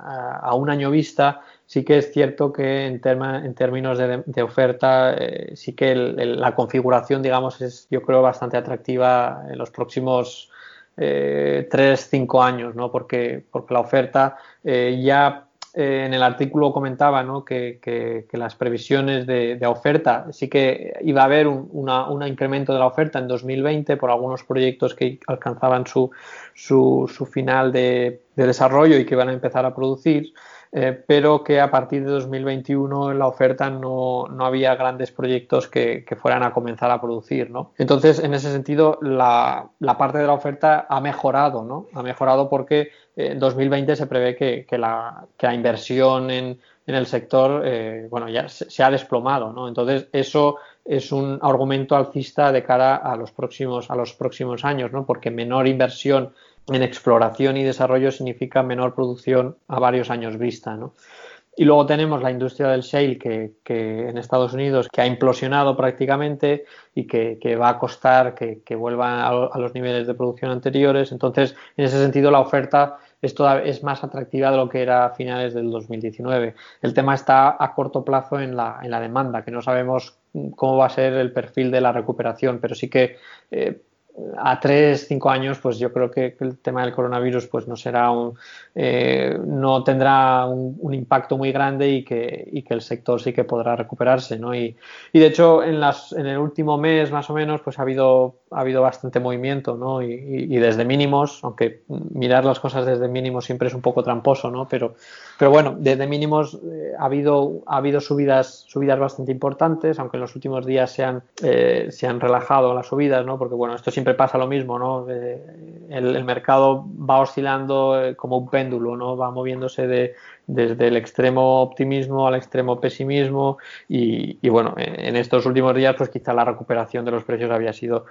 a, un año vista, sí que es cierto que en, en términos de, oferta, sí que la configuración, digamos, es yo creo bastante atractiva en los próximos eh, 3, 5 años, ¿no? Porque, porque la oferta eh, ya eh, en el artículo comentaba ¿no? que, las previsiones de, oferta sí que iba a haber un una, incremento de la oferta en 2020 por algunos proyectos que alcanzaban su, su, su final de, desarrollo y que iban a empezar a producir. Eh, pero que a partir de 2021 en la oferta no, no había grandes proyectos que, que, fueran a comenzar a producir. ¿no? Entonces, en ese sentido, la, la, parte de la oferta ha mejorado, ¿no? ha mejorado porque en 2020 se prevé que, que, la, que la, inversión en, en el sector eh, bueno, ya se, ha desplomado. ¿no? Entonces, eso es un argumento alcista de cara a los próximos, a los próximos años, ¿no? porque menor inversión en exploración y desarrollo significa menor producción a varios años vista. ¿no? Y luego tenemos la industria del shale que, que en Estados Unidos que ha implosionado prácticamente y que, que va a costar que, que vuelva a, los niveles de producción anteriores. Entonces, en ese sentido, la oferta es, es más atractiva de lo que era a finales del 2019. El tema está a corto plazo en la, en la demanda, que no sabemos cómo va a ser el perfil de la recuperación, pero sí que eh, a tres, cinco años, pues yo creo que el tema del coronavirus pues no será un, eh, no tendrá un, impacto muy grande y que, y que, el sector sí que podrá recuperarse, ¿no? Y, y, de hecho en, las, en el último mes más o menos pues ha habido, ha habido bastante movimiento, ¿no? Y, y, desde mínimos, aunque mirar las cosas desde mínimos siempre es un poco tramposo, ¿no? Pero, pero bueno, desde mínimos eh, ha habido, ha habido subidas, subidas bastante importantes, aunque en los últimos días se han, eh, se han relajado las subidas, ¿no? Porque bueno, esto siempre pasa lo mismo, ¿no? el, mercado va oscilando eh, como un péndulo, ¿no? Va moviéndose de, desde el extremo optimismo al extremo pesimismo y, bueno, en estos últimos días pues quizá la recuperación de los precios había sido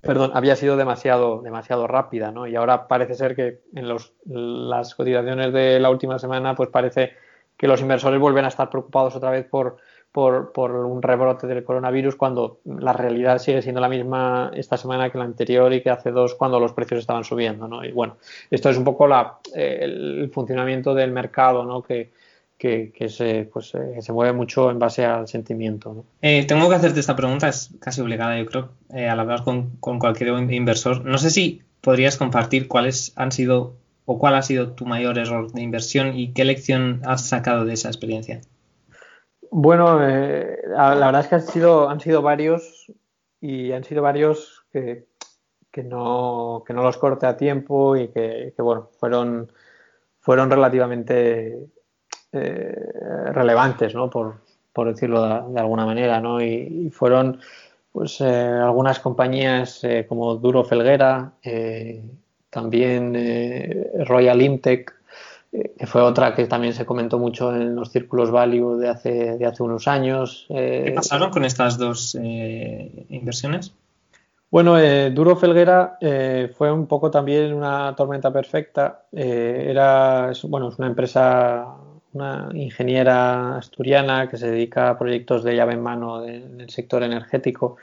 perdón, había sido demasiado, demasiado rápida, ¿no? Y ahora parece ser que en los, las cotizaciones de la última semana, pues parece que los inversores vuelven a estar preocupados otra vez por, por, un rebrote del coronavirus cuando la realidad sigue siendo la misma esta semana que la anterior y que hace dos cuando los precios estaban subiendo. ¿no? Y bueno, esto es un poco la, el funcionamiento del mercado ¿no? que, que, se, pues, eh, se mueve mucho en base al sentimiento. ¿no? Eh, tengo que hacerte esta pregunta, es casi obligada yo creo, eh, al hablar con, con cualquier inversor. No sé si podrías compartir cuáles han sido o cuál ha sido tu mayor error de inversión y qué lección has sacado de esa experiencia. Bueno, eh, la, verdad es que han sido, han sido varios y han sido varios que, que, no, que no los corte a tiempo y que, que bueno, fueron, fueron relativamente eh, relevantes, ¿no? Por, por decirlo de, alguna manera, ¿no? Y, fueron pues eh, algunas compañías eh, como Duro Felguera, eh, también Royal Imtech, eh, que fue otra que también se comentó mucho en los círculos value de hace, de hace unos años. Eh, ¿Qué pasaron con estas dos eh, inversiones? Bueno, Duro Felguera fue un poco también una tormenta perfecta. era, bueno, es una empresa, una ingeniera asturiana que se dedica a proyectos de llave en mano en el sector energético.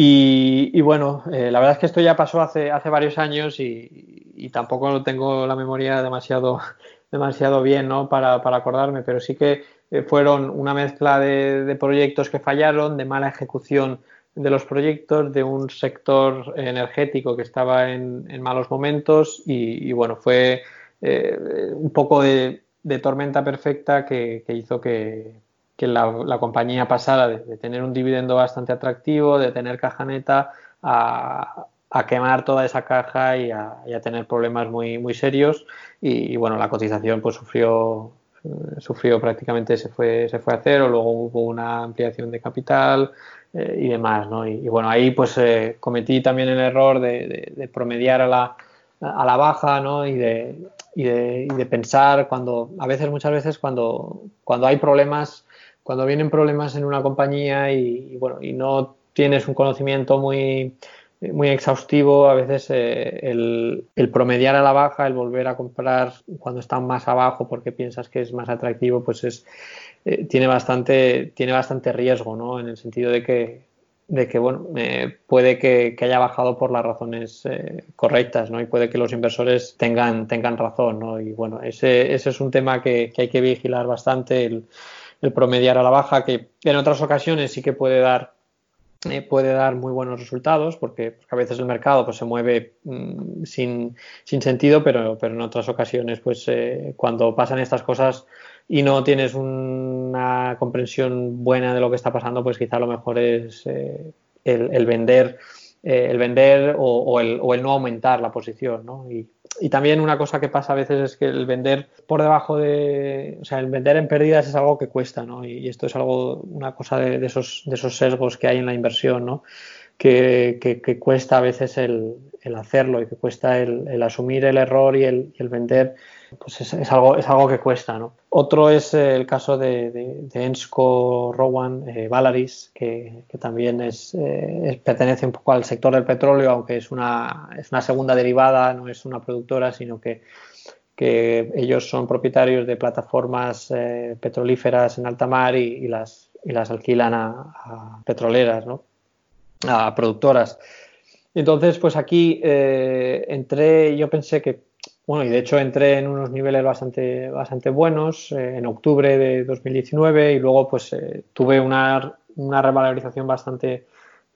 Y, bueno, la verdad es que esto ya pasó hace, hace varios años y, y tampoco tengo la memoria demasiado, (laughs) demasiado bien ¿no? para, acordarme, pero sí que eh, fueron una mezcla de, proyectos que fallaron, de mala ejecución de los proyectos, de un sector energético que estaba en, en malos momentos y, bueno, fue eh, un poco de, tormenta perfecta que hizo que, que la, compañía pasara de, tener un dividendo bastante atractivo, de tener caja neta, a, quemar toda esa caja y a, tener problemas muy, muy serios y, bueno, la cotización pues sufrió, eh, sufrió prácticamente, se fue, se fue a cero, luego hubo una ampliación de capital eh, y demás, ¿no? Y, bueno, ahí pues eh, cometí también el error de, de, promediar a la, a la baja, ¿no? Y de, y de, y de pensar cuando, a veces, muchas veces cuando, cuando hay problemas, cuando vienen problemas en una compañía y, bueno, y no tienes un conocimiento muy muy exhaustivo, a veces eh, el, el, promediar a la baja, el volver a comprar cuando están más abajo porque piensas que es más atractivo, pues es eh, tiene bastante tiene bastante riesgo, ¿no? En el sentido de que de que bueno eh, puede que, que, haya bajado por las razones eh, correctas, ¿no? Y puede que los inversores tengan tengan razón, ¿no? Y bueno ese, ese es un tema que, que hay que vigilar bastante el, el promediar a la baja que en otras ocasiones sí que puede dar eh, puede dar muy buenos resultados porque, a veces el mercado pues, se mueve mmm, sin, sin, sentido, pero, pero, en otras ocasiones, pues eh, cuando pasan estas cosas y no tienes una comprensión buena de lo que está pasando, pues quizá lo mejor es eh, el, vender, eh, el vender o, el, no aumentar la posición. ¿no? Y, también una cosa que pasa a veces es que el vender por debajo de, o sea, el vender en pérdidas es algo que cuesta, ¿no? Y esto es algo, una cosa de, esos, de esos sesgos que hay en la inversión, ¿no? Que, que, cuesta a veces el, hacerlo y que cuesta el, asumir el error y el vender pues es, es, algo, es algo que cuesta. ¿no? Otro es el caso de, de, Ensco Rowan eh, Valaris, que, también es, eh, pertenece un poco al sector del petróleo, aunque es una, es una segunda derivada, no es una productora, sino que, que ellos son propietarios de plataformas eh, petrolíferas en alta mar y, las, y las alquilan a, a petroleras, ¿no? a productoras. Entonces, pues aquí eh, entré, yo pensé que bueno, y de hecho entré en unos niveles bastante, bastante buenos eh, en octubre de 2019 y luego pues eh, tuve una, una, revalorización bastante,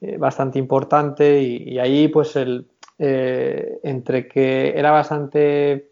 eh, bastante importante y, ahí pues el, entre que era bastante,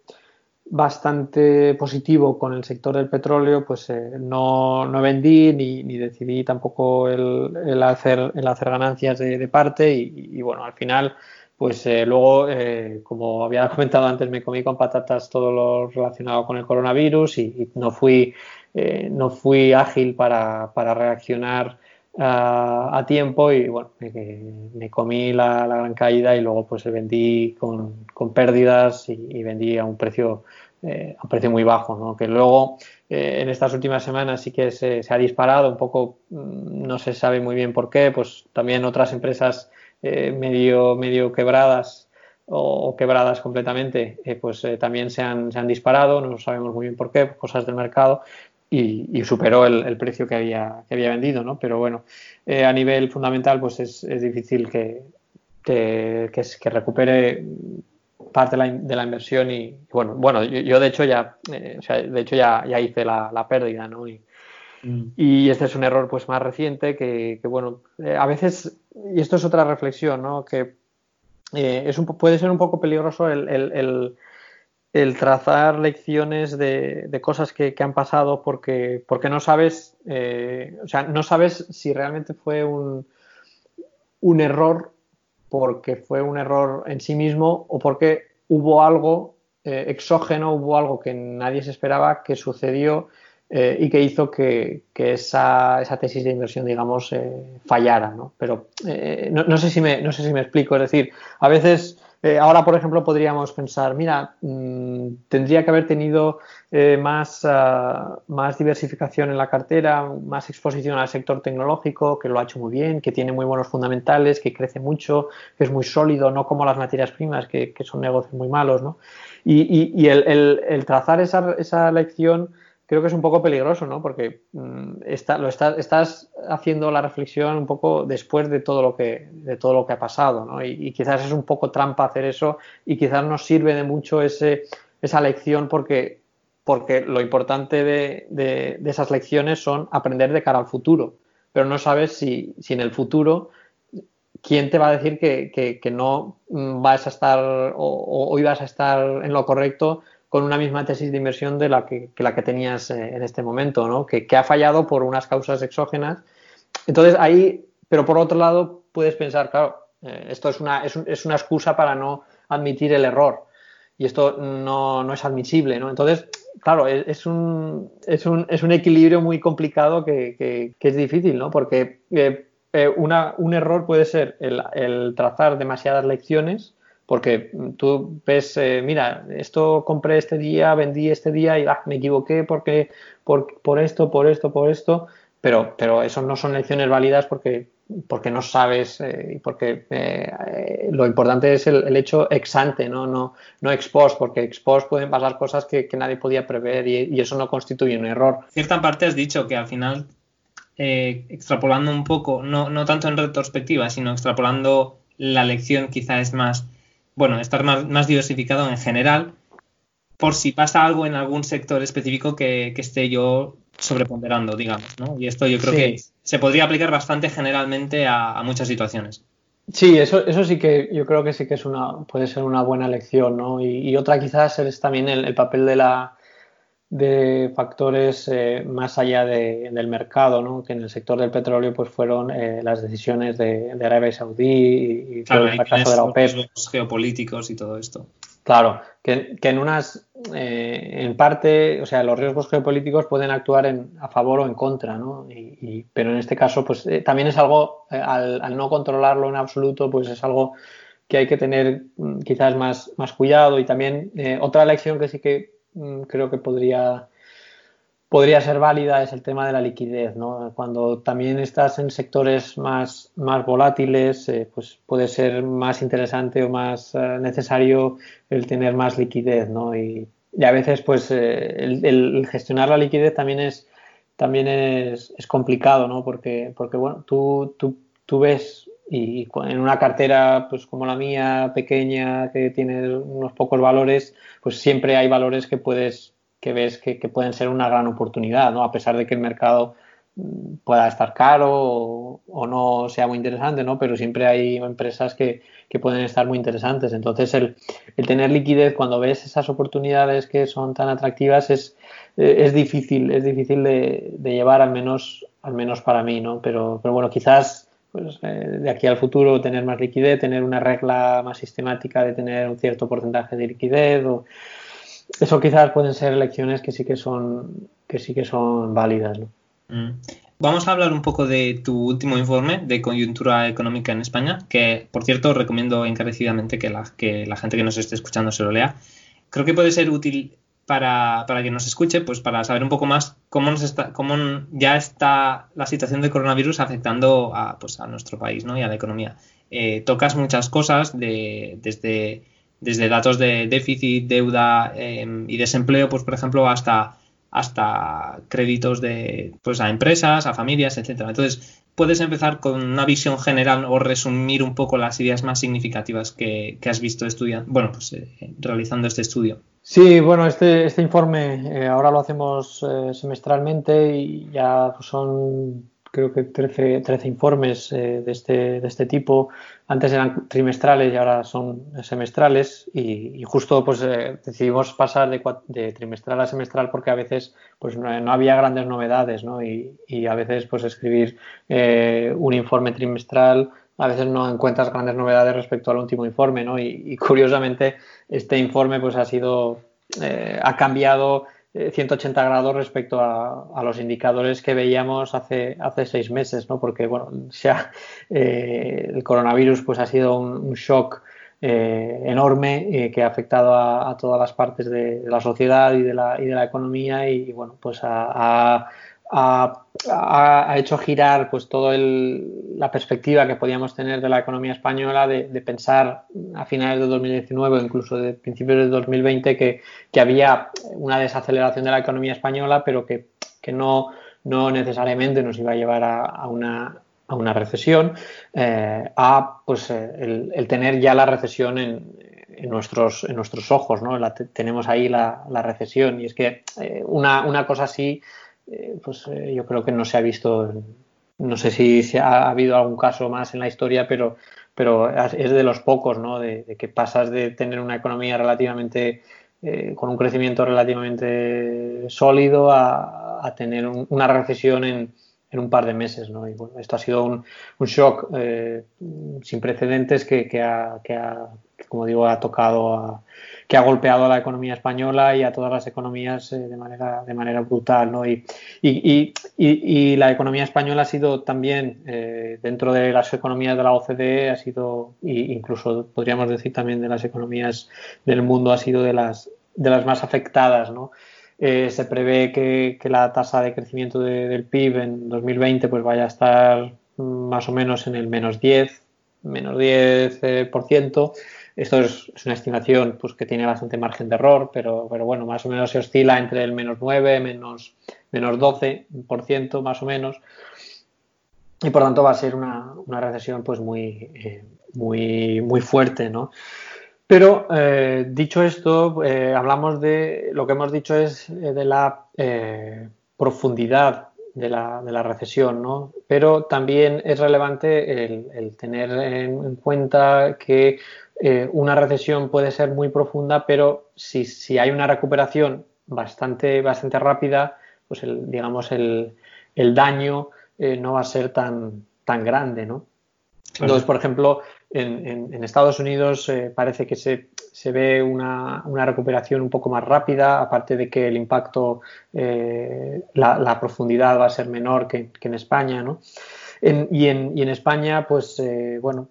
bastante positivo con el sector del petróleo, pues no, no, vendí ni, ni decidí tampoco el, el, hacer, el hacer ganancias de, parte y bueno, al final pues eh, luego, eh, como había comentado antes, me comí con patatas todo lo relacionado con el coronavirus y, y no, fui, eh, no fui ágil para, para reaccionar a, a, tiempo y bueno, me, comí la, gran caída y luego pues vendí con, con pérdidas y, y, vendí a un precio, eh, a un precio muy bajo, ¿no? que luego eh, en estas últimas semanas sí que se, se, ha disparado un poco, mm, no se sabe muy bien por qué, pues también otras empresas medio, medio quebradas o, quebradas completamente, pues también se han, se han, disparado, no sabemos muy bien por qué, cosas del mercado, y, superó el, precio que había, que había vendido, ¿no? Pero bueno, a nivel fundamental, pues es, es difícil que, que, que, recupere parte de la, inversión y, bueno, bueno, yo, de hecho ya, eh, de hecho ya, ya hice la, pérdida, ¿no? Mm. Y, este es un error pues más reciente que, bueno, eh, a veces, y esto es otra reflexión, ¿no? Que eh, es puede ser un poco peligroso el, trazar lecciones de, cosas que, han pasado porque, porque no sabes, o sea, no sabes si realmente fue un, un error porque fue un error en sí mismo o porque hubo algo eh, exógeno, hubo algo que nadie se esperaba que sucedió eh, y que hizo que, esa, tesis de inversión, digamos, eh, fallara. ¿no? Pero no, sé si me, no sé si me explico. Es decir, a veces eh, ahora, por ejemplo, podríamos pensar, mira, mm, tendría que haber tenido eh, más, ah, más diversificación en la cartera, más exposición al sector tecnológico, que lo ha hecho muy bien, que tiene muy buenos fundamentales, que crece mucho, que es muy sólido, no como las materias primas, que, son negocios muy malos, ¿no? Y, el, trazar esa, esa lección creo que es un poco peligroso, ¿no? Porque mm, lo estás haciendo la reflexión un poco después de todo lo que, de todo lo que ha pasado, ¿no? Y, quizás es un poco trampa hacer eso y quizás nos sirve de mucho ese, esa lección porque, lo importante de, esas lecciones son aprender de cara al futuro, pero no sabes si, en el futuro quién te va a decir que, no mm, vas a estar o, hoy vas a estar en lo correcto con una misma tesis de inversión de la que, la que tenías eh, en este momento, ¿no? Que, ha fallado por unas causas exógenas. Entonces ahí, pero por otro lado, puedes pensar, claro, eh, esto es una, es, es, una excusa para no admitir el error y esto no, es admisible, ¿no? Entonces, claro, es, un, es, un, es un equilibrio muy complicado que, es difícil, ¿no? Porque eh, una, un error puede ser el trazar demasiadas lecciones porque tú ves, eh, mira, esto compré este día, vendí este día y ah, me equivoqué porque, por, esto, por esto, por esto, pero, pero eso no son lecciones válidas porque, no sabes eh, y porque eh, lo importante es el, hecho ex ante, ¿no? No, no ex post, porque ex post pueden pasar cosas que, nadie podía prever y, eso no constituye un error. Cierta parte has dicho que al final, extrapolando un poco, no, no tanto en retrospectiva, sino extrapolando la lección quizá es más bueno, estar más, diversificado en general, por si pasa algo en algún sector específico que, esté yo sobreponderando, digamos, ¿no? Y esto yo creo que se podría aplicar bastante generalmente a, muchas situaciones. Sí, eso, eso sí que yo creo que sí que es una, puede ser una buena lección, ¿no? Y, otra quizás es también el, papel de la, de factores eh, más allá del mercado, ¿no? que en el sector del petróleo pues fueron eh, las decisiones de, Arabia Saudí y, todo el fracaso de la OPEP. Los geopolíticos y todo esto. Claro, que, en unas, eh, en parte, o sea, los riesgos geopolíticos pueden actuar en, a favor o en contra, ¿no? Y, pero en este caso, pues también es algo, al, al, no controlarlo en absoluto, pues es algo que hay que tener mm, quizás más, más cuidado y también otra lección que sí que creo que podría, podría ser válida es el tema de la liquidez. ¿no? Cuando también estás en sectores más, más volátiles, eh, pues puede ser más interesante o más eh, necesario el tener más liquidez. ¿no? Y, a veces pues eh, el, gestionar la liquidez también es, también es, es complicado, ¿no? porque, porque bueno, tú, tú, tú ves y en una cartera pues como la mía pequeña que tiene unos pocos valores pues siempre hay valores que puedes que ves que, pueden ser una gran oportunidad no a pesar de que el mercado mm, pueda estar caro o, no sea muy interesante no pero siempre hay empresas que, pueden estar muy interesantes. Entonces el, tener liquidez cuando ves esas oportunidades que son tan atractivas es eh, es difícil es difícil de, de llevar al menos al menos para mí no pero pero bueno quizás pues, eh, de aquí al futuro tener más liquidez, tener una regla más sistemática de tener un cierto porcentaje de liquidez. O... Eso quizás pueden ser lecciones que sí que son, que sí que son válidas. Mm. Vamos a hablar un poco de tu último informe de coyuntura económica en España, que por cierto recomiendo encarecidamente que la, que la gente que nos esté escuchando se lo lea. Creo que puede ser útil para, para que nos escuche, pues para saber un poco más cómo, nos está, cómo ya está la situación del coronavirus afectando a, pues, a nuestro país ¿no? y a la economía. tocas muchas cosas de, desde, desde datos de déficit, deuda em, y desempleo, pues por ejemplo, hasta, hasta créditos de, pues, a empresas, a familias, etcétera. Entonces, puedes empezar con una visión general o resumir un poco las ideas más significativas que, has visto estudiando, bueno, pues eh, realizando este estudio. Sí, bueno, este, este informe eh, ahora lo hacemos eh, semestralmente y ya son creo que 13, 13 informes eh, de, este, de este tipo. Antes eran trimestrales y ahora son semestrales y, justo pues decidimos pasar de, de, trimestral a semestral porque a veces pues no, había grandes novedades ¿no? y, y, a veces pues escribir un informe trimestral a veces no encuentras grandes novedades respecto al último informe ¿no? y, curiosamente este informe pues ha sido ha cambiado 180 grados respecto a, los indicadores que veíamos hace, hace seis meses, ¿no? porque bueno, eh, el coronavirus pues, ha sido un, shock eh, enorme eh, que ha afectado a, todas las partes de, la sociedad y de la, y de la economía y, bueno, pues ha ha, hecho girar pues toda la perspectiva que podíamos tener de la economía española de, pensar a finales de 2019 o incluso de principios de 2020 que, había una desaceleración de la economía española pero que, no, no, necesariamente nos iba a llevar a, una, a una, recesión eh, a pues eh, el, tener ya la recesión en, nuestros, en nuestros ojos, ¿no? tenemos ahí la, recesión y es que eh, una, una cosa así eh, pues eh, yo creo que no se ha visto, no sé si se ha, habido algún caso más en la historia, pero, pero es de los pocos, ¿no? De, que pasas de tener una economía relativamente, eh, con un crecimiento relativamente sólido a, tener una recesión en, en, un par de meses, ¿no? Y bueno, esto ha sido un, shock sin precedentes que, que, ha, que, ha, como digo, ha tocado a que ha golpeado a la economía española y a todas las economías eh, de, manera, de manera brutal. ¿no? Y, y, y, la economía española ha sido también, eh, dentro de las economías de la OCDE, ha sido, incluso podríamos decir también de las economías del mundo, ha sido de las, de las más afectadas. ¿no? Eh, se prevé que, que, la tasa de crecimiento del PIB en 2020 pues vaya a estar más o menos en el menos 10, menos 10%. Esto es, una estimación pues, que tiene bastante margen de error, pero, pero bueno, más o menos se oscila entre el menos 9, menos, menos 12% más o menos. Y por tanto va a ser una, recesión pues, muy, eh, muy, muy fuerte, ¿no? Pero eh, dicho esto, eh, hablamos de lo que hemos dicho es de la profundidad de la, de la, recesión, ¿no? Pero también es relevante el, tener en, cuenta que eh, una recesión puede ser muy profunda, pero si, si hay una recuperación bastante, bastante rápida, pues el, digamos el, el daño eh, no va a ser tan, tan grande, ¿no? Entonces, por ejemplo, en, en, Estados Unidos eh, parece que se, se ve una, una, recuperación un poco más rápida, aparte de que el impacto, la, la, profundidad va a ser menor que, que en España, ¿no? En, y, en, y, en, España, pues, bueno,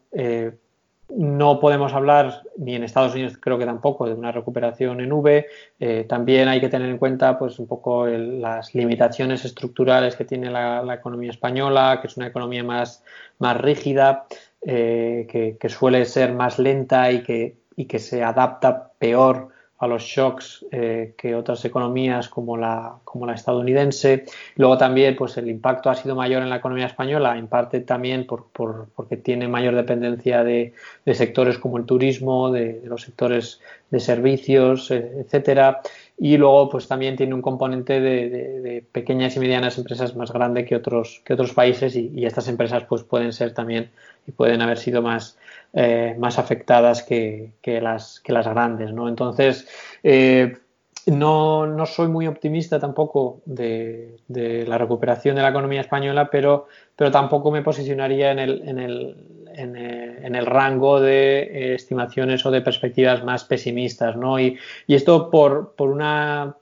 no podemos hablar, ni en Estados Unidos creo que tampoco, de una recuperación en V. Eh, también hay que tener en cuenta pues, un poco las limitaciones estructurales que tiene la, economía española, que es una economía más, más rígida, eh, que, suele ser más lenta y que, y que se adapta peor a los shocks eh, que otras economías como la, como la estadounidense. Luego también pues, el impacto ha sido mayor en la economía española, en parte también por, por, porque tiene mayor dependencia de, de sectores como el turismo, de, los sectores de servicios, eh, etcétera. Y luego pues, también tiene un componente de, pequeñas y medianas empresas más grande que otros, que otros países y, estas empresas pues, pueden ser también y pueden haber sido más eh, más afectadas que, las, que las grandes. ¿no? Entonces, eh, no, no, soy muy optimista tampoco de, la recuperación de la economía española, pero, pero tampoco me posicionaría en el, en el, en el, rango de eh, estimaciones o de perspectivas más pesimistas. ¿no? Y, esto por, una,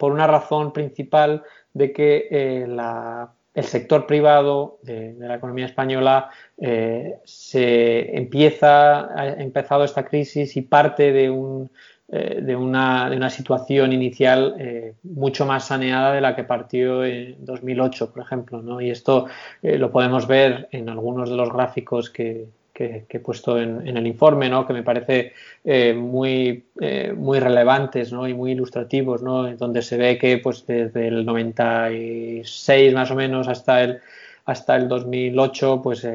razón principal de que la el sector privado de, la economía española eh, se empieza, ha empezado esta crisis y parte de, un, eh, de, una, de una, situación inicial eh, mucho más saneada de la que partió en 2008, por ejemplo. ¿no? Y esto lo podemos ver en algunos de los gráficos que, que, he puesto en, el informe, ¿no? que me parece eh, muy, eh, muy relevantes ¿no? y muy ilustrativos, ¿no? donde se ve que pues, desde el 96 más o menos hasta el, hasta el 2008 pues,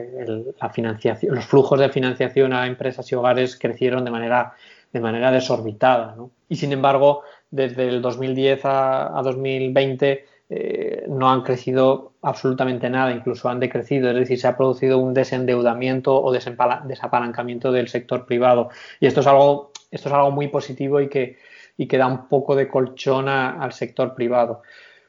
la financiación, los flujos de financiación a empresas y hogares crecieron de manera, de manera desorbitada. ¿no? Y sin embargo, desde el 2010 a, a 2020 eh, no han crecido absolutamente nada, incluso han decrecido, es decir, se ha producido un desendeudamiento o desapalancamiento del sector privado. Y esto es algo, esto es algo muy positivo y que, y que da un poco de colchón al sector privado.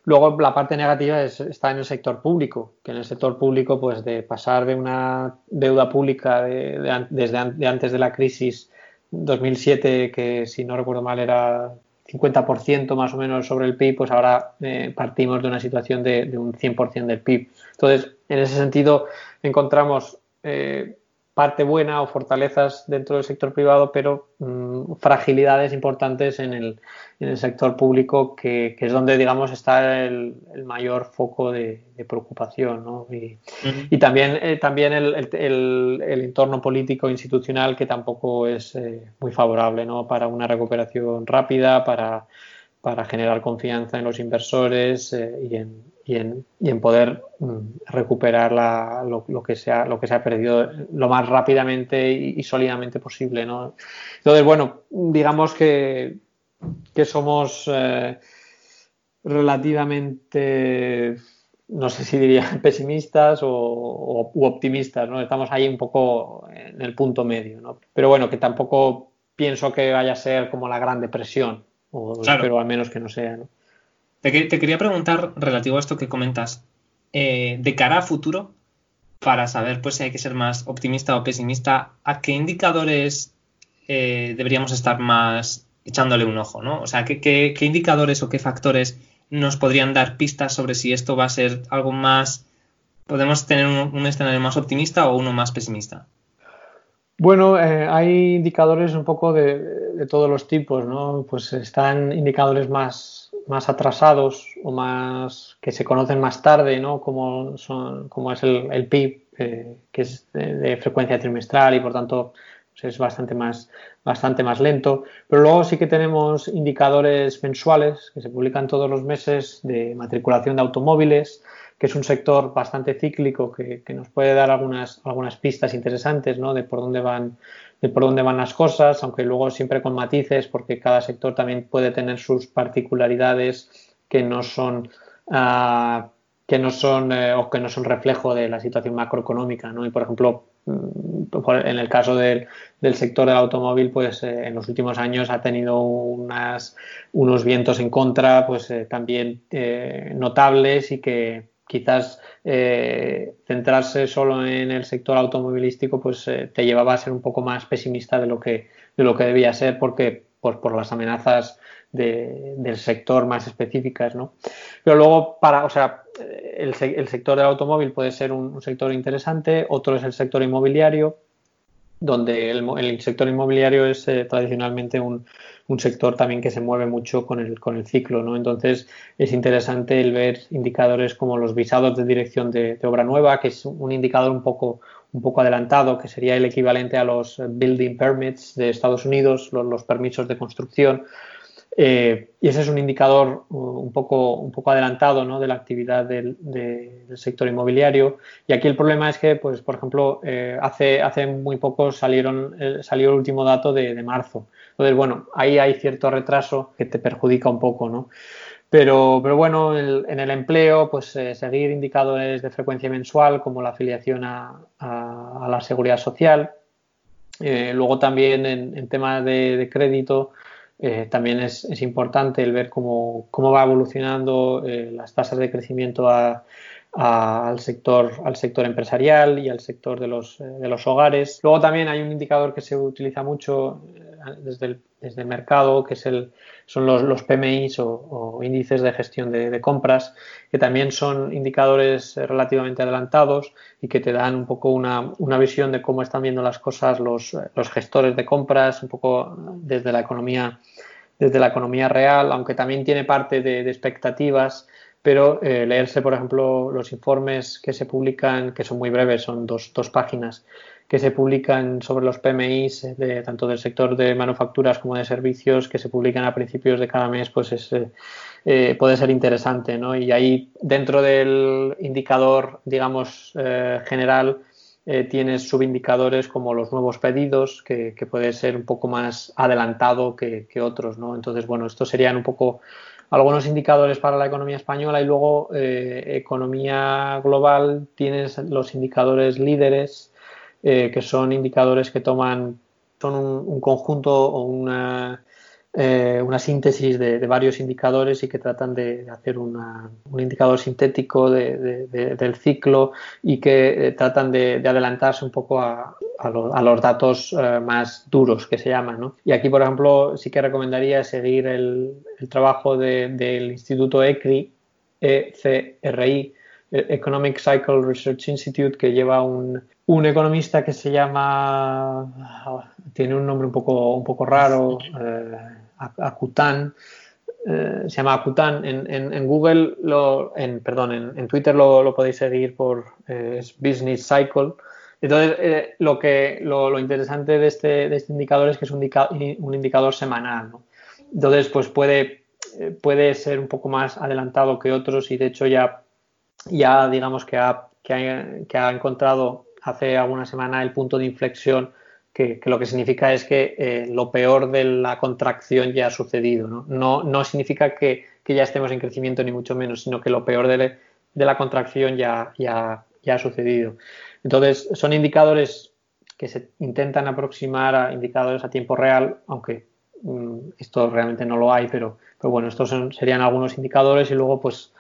Luego la parte negativa está en el sector público, que en el sector público, pues de pasar de una deuda pública desde antes de la crisis 2007, que si no recuerdo mal era 50% más o menos sobre el PIB, pues ahora eh, partimos de una situación de, un 100% del PIB. Entonces, en ese sentido, encontramos eh, parte buena o fortalezas dentro del sector privado, pero mm, fragilidades importantes en el, en el sector público, que, es donde, digamos, está el, mayor foco de, preocupación. ¿no? Y, también, eh, también el, el, entorno político institucional, que tampoco es eh, muy favorable ¿no? para una recuperación rápida, para, para generar confianza en los inversores eh, y en, y en, y en poder mm, recuperar lo, que se ha, lo que se ha perdido lo más rápidamente y, sólidamente posible. ¿no? Entonces, bueno, digamos que, que somos eh, relativamente, no sé si diría (laughs) pesimistas o, u optimistas, ¿no? Estamos ahí un poco en el punto medio, ¿no? Pero bueno, que tampoco pienso que vaya a ser como la gran depresión, o espero al menos que no sea, ¿no? Te, quería preguntar, relativo a esto que comentas, eh, de cara a futuro, para saber pues, si hay que ser más optimista o pesimista, ¿a qué indicadores eh, deberíamos estar más echándole un ojo? ¿no? O sea, ¿qué, indicadores o qué factores nos podrían dar pistas sobre si esto va a ser algo más, podemos tener un, escenario más optimista o uno más pesimista? Bueno, eh, hay indicadores un poco de, de, todos los tipos, ¿no? Pues están indicadores más más atrasados o más que se conocen más tarde, ¿no? Como, son, como es el, PIB, eh, que es de, frecuencia trimestral y por tanto pues es bastante más, bastante más lento. Pero luego sí que tenemos indicadores mensuales que se publican todos los meses de matriculación de automóviles, que es un sector bastante cíclico que, nos puede dar algunas, algunas pistas interesantes ¿no? de por dónde van de por dónde van las cosas, aunque luego siempre con matices, porque cada sector también puede tener sus particularidades que no son uh, que no son eh, o que no son reflejo de la situación macroeconómica, ¿no? Y por ejemplo, mm, en el caso del, del sector del automóvil, pues eh, en los últimos años ha tenido unas, unos vientos en contra, pues eh, también notables y que quizás eh, centrarse solo en el sector automovilístico pues eh, te llevaba a ser un poco más pesimista de lo que, de lo que debía ser porque pues, por las amenazas del sector más específicas, ¿no? Pero luego, para, o sea, el, el sector del automóvil puede ser un, sector interesante, otro es el sector inmobiliario, donde el, sector inmobiliario es eh, tradicionalmente un, un sector también que se mueve mucho con el, con el ciclo, ¿no? Entonces es interesante el ver indicadores como los visados de dirección de, obra nueva, que es un indicador un poco, un poco adelantado, que sería el equivalente a los building permits de Estados Unidos, los permisos de construcción, eh, y ese es un indicador uh, un poco, un poco adelantado ¿no? de la actividad del, sector inmobiliario. Y aquí el problema es que, pues, por ejemplo, eh, hace, hace muy poco salieron, eh, salió el último dato de, marzo. Entonces, bueno, ahí hay cierto retraso que te perjudica un poco, ¿no? Pero, pero bueno, en el empleo, pues seguir indicadores de frecuencia mensual como la afiliación a, la seguridad social. luego también en, en tema de crédito, eh, también es, es, importante el ver cómo, cómo va evolucionando eh, las tasas de crecimiento al, sector, al sector empresarial y al sector de los, eh, de los hogares. Luego también hay un indicador que se utiliza mucho desde el, desde el mercado, que es el, son los, los PMIs o, índices de gestión de, compras, que también son indicadores relativamente adelantados y que te dan un poco una, una visión de cómo están viendo las cosas los, los, gestores de compras, un poco desde la economía, desde la economía real, aunque también tiene parte de, expectativas pero eh, leerse, por ejemplo, los informes que se publican, que son muy breves, son dos, dos páginas, que se publican sobre los PMIs de, tanto del sector de manufacturas como de servicios que se publican a principios de cada mes, pues es, eh, puede ser interesante, ¿no? Y ahí dentro del indicador, digamos, eh, general, eh, tienes subindicadores como los nuevos pedidos, que, puede ser un poco más adelantado que, otros, ¿no? Entonces, bueno, estos serían un poco algunos indicadores para la economía española y luego economía global tienes los indicadores líderes, que son indicadores que toman, son un conjunto o una eh, una síntesis de, varios indicadores y que tratan de hacer un indicador sintético del ciclo y que eh, tratan de, adelantarse un poco a, los datos eh, más duros que se llaman. Y aquí, por ejemplo, sí que recomendaría seguir el, trabajo del Instituto ECRI, ECRI, Economic Cycle Research Institute, que lleva un, un economista que se llama, tiene un nombre un poco, un poco raro, Akutan, eh, se llama Akutan. En, Google, lo, en, perdón, en, Twitter lo, podéis seguir por eh, Business Cycle. Entonces, eh, lo, que, lo, interesante de este, de este, indicador es que es un, un indicador semanal. Entonces, pues puede, puede ser un poco más adelantado que otros y de hecho ya, ya digamos que ha, que ha encontrado hace alguna semana el punto de inflexión que, lo que significa es que eh, lo peor de la contracción ya ha sucedido. No, no, significa que, ya estemos en crecimiento ni mucho menos, sino que lo peor de, la contracción ya, ya, ya, ha sucedido. Entonces, son indicadores que se intentan aproximar a indicadores a tiempo real, aunque mm, esto realmente no lo hay, pero, pero bueno, estos serían algunos indicadores y luego pues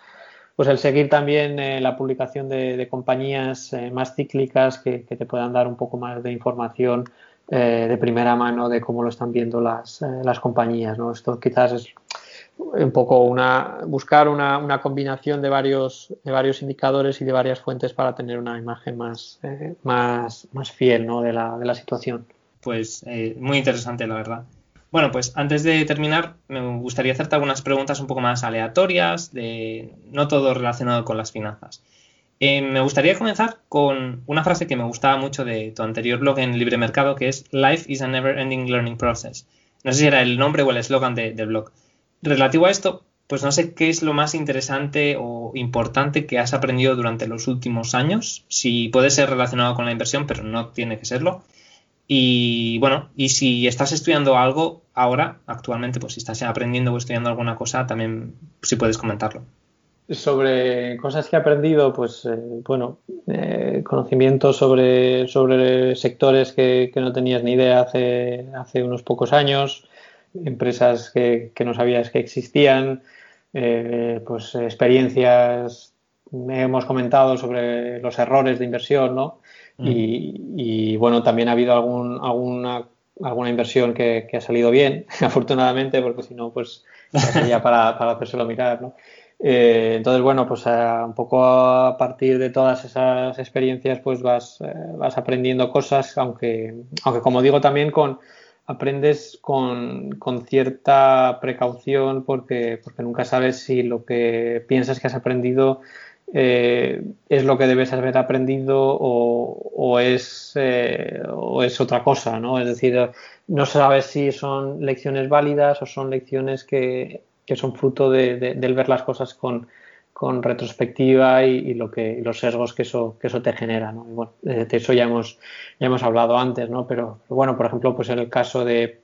pues el seguir también eh, la publicación de, compañías eh, más cíclicas que, te puedan dar un poco más de información eh, de primera mano de cómo lo están viendo las, compañías. ¿no? Esto quizás es un poco una buscar una, combinación de varios, de varios indicadores y de varias fuentes para tener una imagen más, más, más fiel ¿no? de, la, de la situación. Pues muy interesante, la verdad. Bueno, pues antes de terminar, me gustaría hacerte algunas preguntas un poco más aleatorias, de no todo relacionado con las finanzas. Eh, me gustaría comenzar con una frase que me gustaba mucho de tu anterior blog en Libre Mercado, que es Life is a never ending learning process. No sé si era el nombre o el eslogan del blog. Relativo a esto, pues no sé qué es lo más interesante o importante que has aprendido durante los últimos años. Si puede ser relacionado con la inversión, pero no tiene que serlo. Y bueno, y si estás estudiando algo ahora, actualmente, pues si estás aprendiendo o estudiando alguna cosa, también si puedes comentarlo. Sobre cosas que he aprendido, pues eh, bueno, eh, conocimientos sobre, sobre sectores que, no tenías ni idea hace, hace unos pocos años, empresas que, no sabías que existían, eh, pues experiencias, hemos comentado sobre los errores de inversión, ¿no? Mm. Y, bueno, también ha habido algún, alguna, alguna inversión que, ha salido bien, (laughs) afortunadamente, porque si no, pues sería para, (laughs) para hacérselo mirar, ¿no? Eh, entonces, bueno, pues eh, un poco a partir de todas esas experiencias, pues vas, eh, vas aprendiendo cosas, aunque, aunque como digo, también con aprendes con, con, cierta precaución porque, porque nunca sabes si lo que piensas que has aprendido eh, es lo que debes haber aprendido o, es, eh, o es otra cosa, ¿no? Es decir, no sabes si son lecciones válidas o son lecciones que, son fruto de, del ver las cosas con, retrospectiva y, lo que, los sesgos que eso, que eso te genera, ¿no? bueno, de eso ya hemos, ya hemos hablado antes, ¿no? Pero, bueno, por ejemplo, pues en el caso de,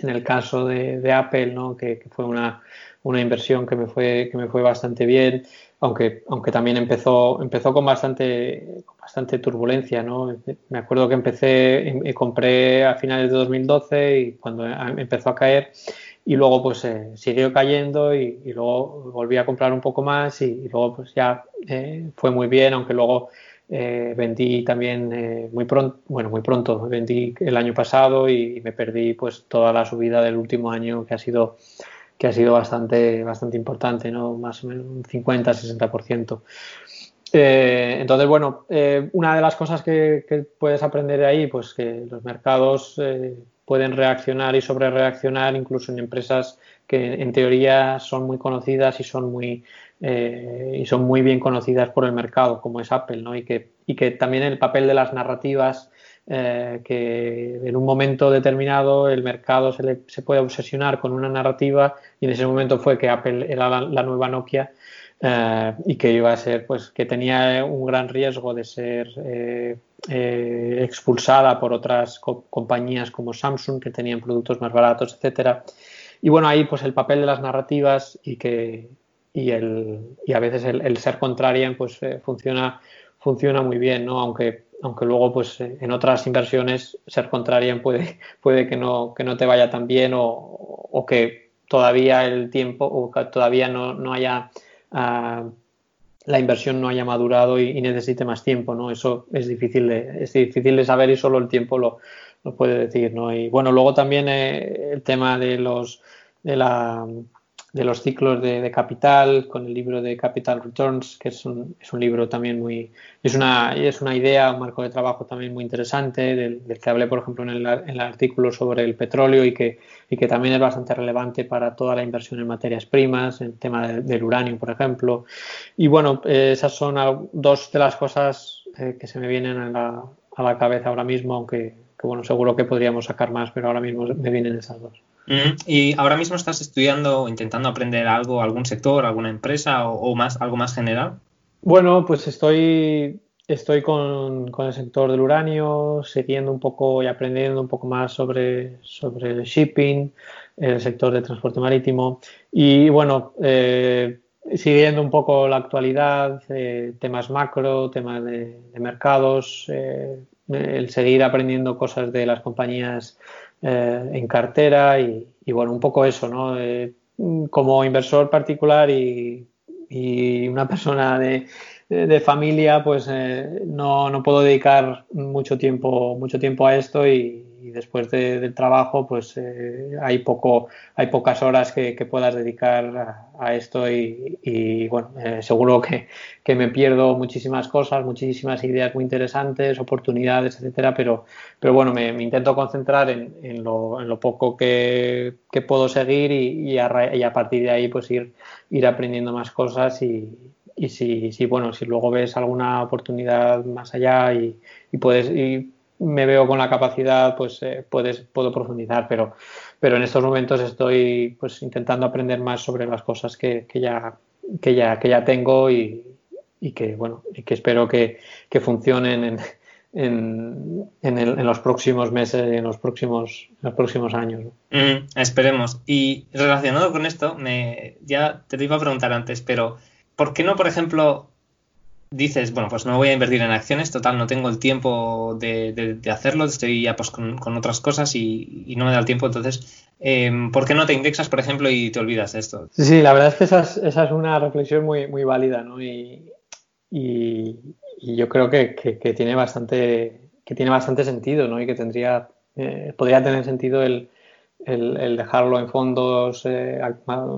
en el caso de, Apple, ¿no? Que, que fue una, una inversión que me fue, que me fue bastante bien aunque, aunque también empezó, empezó con bastante, bastante turbulencia, ¿no? Me acuerdo que empecé, y compré a finales de 2012 y cuando empezó a caer y luego pues eh, siguió cayendo y, luego volví a comprar un poco más y, luego pues ya eh, fue muy bien, aunque luego eh, vendí también muy pronto, bueno, muy pronto, vendí el año pasado y, me perdí pues toda la subida del último año que ha sido que ha sido bastante, bastante importante, ¿no? Más o menos un 50-60%. Eh, entonces, bueno, eh, una de las cosas que, puedes aprender de ahí, pues que los mercados eh, pueden reaccionar y sobre reaccionar incluso en empresas que en teoría son muy conocidas y son muy y son muy bien conocidas por el mercado, como es Apple, ¿no? Y que, y que también el papel de las narrativas eh, que en un momento determinado el mercado se, puede obsesionar con una narrativa y en ese momento fue que Apple era la, nueva Nokia eh, y que iba a ser, pues, que tenía un gran riesgo de ser eh, expulsada por otras compañías como Samsung que tenían productos más baratos, etcétera. Y bueno, ahí pues el papel de las narrativas y que y, el, y a veces el, ser contrarian pues funciona funciona muy bien, ¿no? Aunque aunque luego pues eh, en otras inversiones ser contrarian puede, (laughs) puede que, no, que no te vaya tan bien o, o que todavía el tiempo o que todavía no, no haya uh, la inversión no haya madurado y, necesite más tiempo, ¿no? Eso es difícil de, es difícil de saber y solo el tiempo lo, lo puede decir, ¿no? Y bueno, luego también eh, el tema de los de la de los ciclos de, capital, con el libro de Capital Returns, que es un, es un libro también muy, es una, es una idea, un marco de trabajo también muy interesante, del, que hablé, por ejemplo, en el, en el, artículo sobre el petróleo y que, y que también es bastante relevante para toda la inversión en materias primas, en el tema del uranio, por ejemplo. Y bueno, eh, esas son dos de las cosas eh, que se me vienen a la, a la cabeza ahora mismo, aunque que, bueno, seguro que podríamos sacar más, pero ahora mismo me vienen esas dos. ¿Y ahora mismo estás estudiando o intentando aprender algo, algún sector, alguna empresa o, más, algo más general? Bueno, pues estoy, estoy con, el sector del uranio, siguiendo un poco y aprendiendo un poco más sobre, sobre el shipping, el sector de transporte marítimo y bueno, eh, siguiendo un poco la actualidad, eh, temas macro, temas de, mercados, eh, el seguir aprendiendo cosas de las compañías eh, en cartera y, bueno, un poco eso, ¿no? Eh, como inversor particular y, una persona de, de familia, pues eh, no, no, puedo dedicar mucho tiempo, mucho tiempo a esto y, y después del trabajo pues eh, hay poco hay pocas horas que, puedas dedicar a, esto y, bueno eh, seguro que, me pierdo muchísimas cosas muchísimas ideas muy interesantes oportunidades etcétera pero pero bueno me, intento concentrar en, lo, poco que, puedo seguir y, a, partir de ahí pues ir ir aprendiendo más cosas y, si, si bueno si luego ves alguna oportunidad más allá y, puedes me veo con la capacidad, pues eh, puedes, puedo profundizar, pero, pero en estos momentos estoy pues intentando aprender más sobre las cosas que, que ya, que, ya, que ya tengo y, y que bueno, y que espero que, que funcionen en, en, en, el, en, los próximos meses y en los próximos, los próximos años. Mm, esperemos. Y relacionado con esto, me, ya te lo iba a preguntar antes, pero ¿por qué no, por ejemplo, dices, bueno, pues no voy a invertir en acciones, total, no tengo el tiempo de, hacerlo, estoy ya pues con, otras cosas y, no me da el tiempo, entonces, em, ¿por qué no te indexas, por ejemplo, y te olvidas de esto? Sí, la verdad es que esa es, esa es una reflexión muy, muy válida, ¿no? Y, yo creo que, tiene bastante que tiene bastante sentido, ¿no? Y que tendría, eh, podría tener sentido el, dejarlo en fondos eh,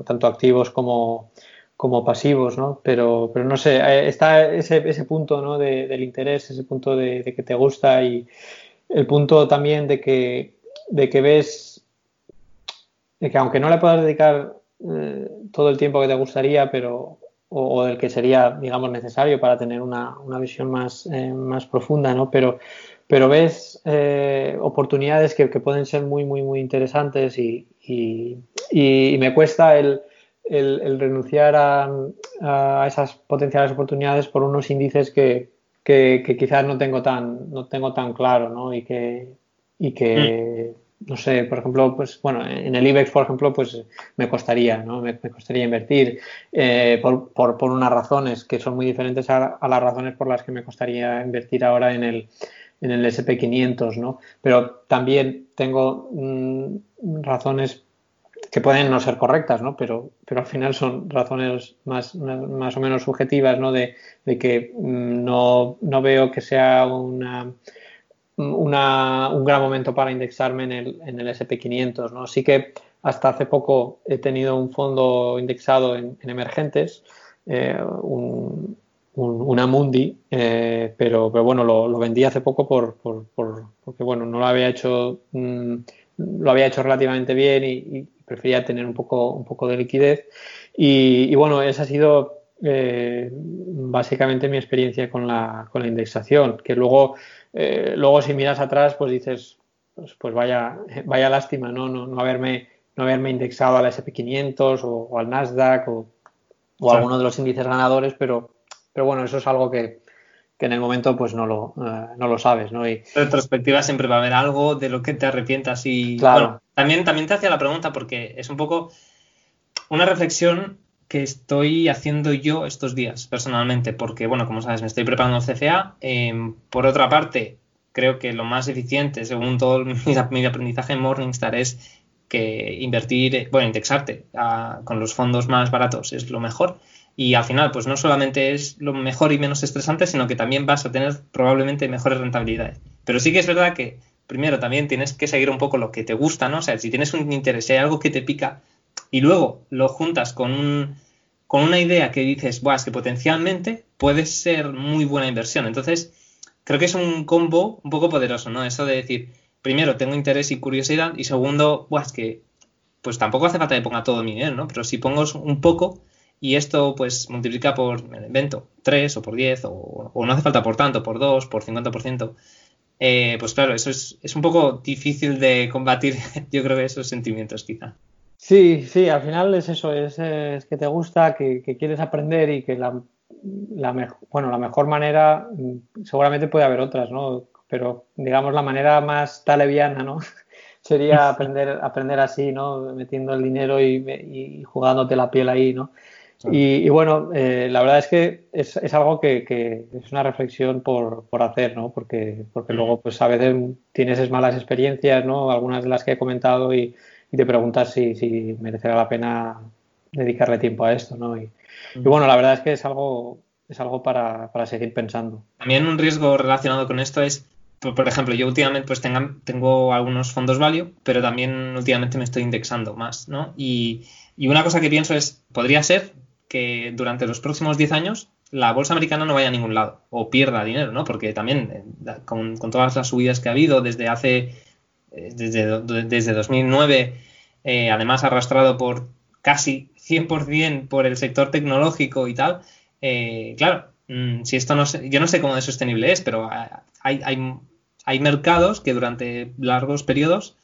tanto activos como como pasivos, ¿no? Pero, pero no sé, eh, está ese, ese punto ¿no? de, del interés, ese punto de, que te gusta y el punto también de que, de que ves, de que aunque no le puedas dedicar eh, todo el tiempo que te gustaría, pero o, del que sería, digamos, necesario para tener una, una visión más, eh, más profunda, ¿no? Pero, pero ves oportunidades que, que, pueden ser muy, muy, muy interesantes y, y, y me cuesta el el, renunciar a, esas potenciales oportunidades por unos índices que, quizás no tengo tan, no tengo tan claro, ¿no? Y que, y que mm. no sé, por ejemplo, pues bueno, en el IBEX, por ejemplo, pues me costaría, ¿no? Me, costaría invertir eh, por, por, unas razones que son muy diferentes a, las razones por las que me costaría invertir ahora en el, en el SP500, ¿no? Pero también tengo mm, razones que pueden no ser correctas, ¿no? Pero, pero al final son razones más, más o menos subjetivas, ¿no? De, que mm, no, no, veo que sea una, un gran momento para indexarme en el, en el SP500, ¿no? Sí que hasta hace poco he tenido un fondo indexado en, emergentes, eh, un, una Mundi, eh, pero, pero bueno, lo, vendí hace poco por, por, porque bueno, no lo había hecho, mm, lo había hecho relativamente bien y prefería tener un poco, un poco de liquidez. Y, bueno, esa ha sido básicamente mi experiencia con la, con la indexación, que luego, luego si miras atrás, pues dices, pues, pues, vaya, (laughs) vaya lástima, ¿no? No, no haberme, no haberme indexado al SP500 o, al Nasdaq o, o alguno de los índices ganadores, pero, pero bueno, eso es algo que, que en el momento pues no lo, eh, no lo sabes, ¿no? Y, retrospectiva siempre va a haber algo de lo que te arrepientas y claro. también, también te hacía la pregunta porque es un poco una reflexión que estoy haciendo yo estos días personalmente, porque bueno, como sabes, me estoy preparando el CFA. Em, por otra parte, creo que lo más eficiente, según todo (laughs) mi, aprendizaje en Morningstar, es que invertir, bueno, indexarte con los fondos más baratos es lo mejor. Y al final, pues no solamente es lo mejor y menos estresante, sino que también vas a tener probablemente mejores rentabilidades. Pero sí que es verdad que, primero, también tienes que seguir un poco lo que te gusta, ¿no? O sea, si tienes un interés, si hay algo que te pica, y luego lo juntas con, un, con una idea que dices, Buah, es que potencialmente puede ser muy buena inversión. Entonces, creo que es un combo un poco poderoso, ¿no? Eso de decir, primero, tengo interés y curiosidad, y segundo, Buah, es que pues tampoco hace falta que ponga todo mi dinero, ¿no? Pero si pongo un poco y esto pues multiplica por el evento 3 o por 10 o, no hace falta por tanto, por 2, por 50%, eh, pues claro, eso es, es, un poco difícil de combatir, (laughs) yo creo que esos sentimientos quizá. Sí, sí, al final es eso, es, que te gusta, que, quieres aprender y que la, la, bueno, la mejor manera, mm, seguramente puede haber otras, ¿no? Pero digamos la manera más taleviana, ¿no? (laughs) Sería (laughs) aprender, aprender así, ¿no? Metiendo el dinero y, y, jugándote la piel ahí, ¿no? Y, bueno, eh, la verdad es que es, es algo que, que, es una reflexión por, por, hacer, ¿no? Porque, porque luego, pues a veces tienes esas malas experiencias, ¿no? Algunas de las que he comentado y, y te preguntas si, si, merecerá la pena dedicarle tiempo a esto, ¿no? Y, bueno, la verdad es que es algo, es algo para, para, seguir pensando. También un riesgo relacionado con esto es, por, ejemplo, yo últimamente pues tengan, tengo algunos fondos value, pero también últimamente me estoy indexando más, ¿no? Y, y una cosa que pienso es, podría ser que durante los próximos 10 años la bolsa americana no vaya a ningún lado o pierda dinero, ¿no? Porque también eh, con, todas las subidas que ha habido desde hace eh, desde, desde 2009, eh, además arrastrado por casi 100% por el sector tecnológico y tal, eh, claro, mm, si esto no yo no sé cómo de sostenible es, pero hay, hay, hay mercados que durante largos periodos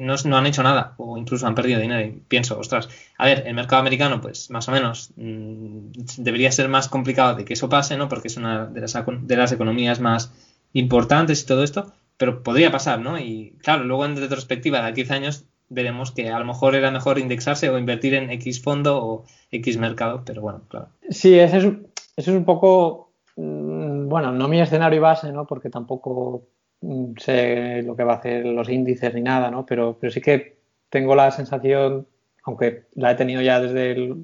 no, no, han hecho nada o incluso han perdido dinero. Y pienso, ostras, a ver, el mercado americano, pues más o menos mm, debería ser más complicado de que eso pase, ¿no? Porque es una de las, de las economías más importantes y todo esto, pero podría pasar, ¿no? Y claro, luego en retrospectiva de 15 años veremos que a lo mejor era mejor indexarse o invertir en X fondo o X mercado, pero bueno, claro. Sí, ese es, es un poco, mm, bueno, no mi escenario base, ¿no? Porque tampoco sé lo que va a hacer los índices ni nada, ¿no? Pero, pero sí que tengo la sensación, aunque la he tenido ya desde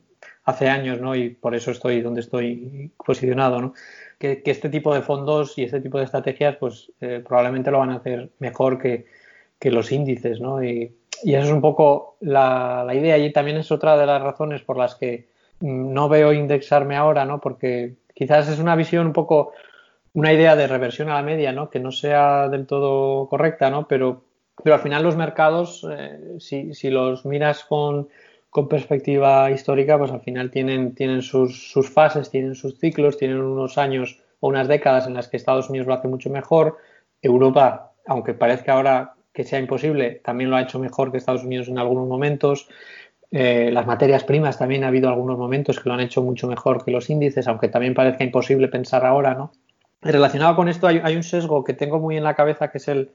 hace años, ¿no? Y por eso estoy donde estoy posicionado, ¿no? que, este tipo de fondos y este tipo de estrategias pues eh, probablemente lo van a hacer mejor que, los índices, ¿no? Y, y, eso es un poco la, idea y también es otra de las razones por las que no veo indexarme ahora, ¿no? Porque quizás es una visión un poco, una idea de reversión a la media, ¿no? Que no sea del todo correcta, ¿no? Pero, pero al final los mercados, eh, si, si los miras con con perspectiva histórica, pues al final tienen, tienen sus, sus, fases, tienen sus ciclos, tienen unos años o unas décadas en las que Estados Unidos lo hace mucho mejor. Europa, aunque parezca ahora que sea imposible, también lo ha hecho mejor que Estados Unidos en algunos momentos. Eh, las materias primas también ha habido algunos momentos que lo han hecho mucho mejor que los índices, aunque también parezca imposible pensar ahora, ¿no? Relacionado con esto hay, un sesgo que tengo muy en la cabeza que es el,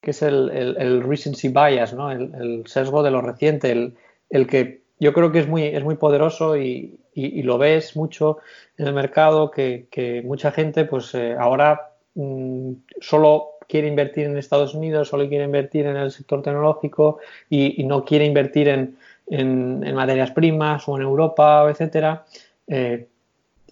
que es el, recency bias, ¿no? El, sesgo de lo reciente, el, el que yo creo que es muy, es muy poderoso y, lo ves mucho en el mercado, que, mucha gente pues eh, ahora mm, solo quiere invertir en Estados Unidos, solo quiere invertir en el sector tecnológico y, no quiere invertir en, en, materias primas o en Europa, etcétera. Eh,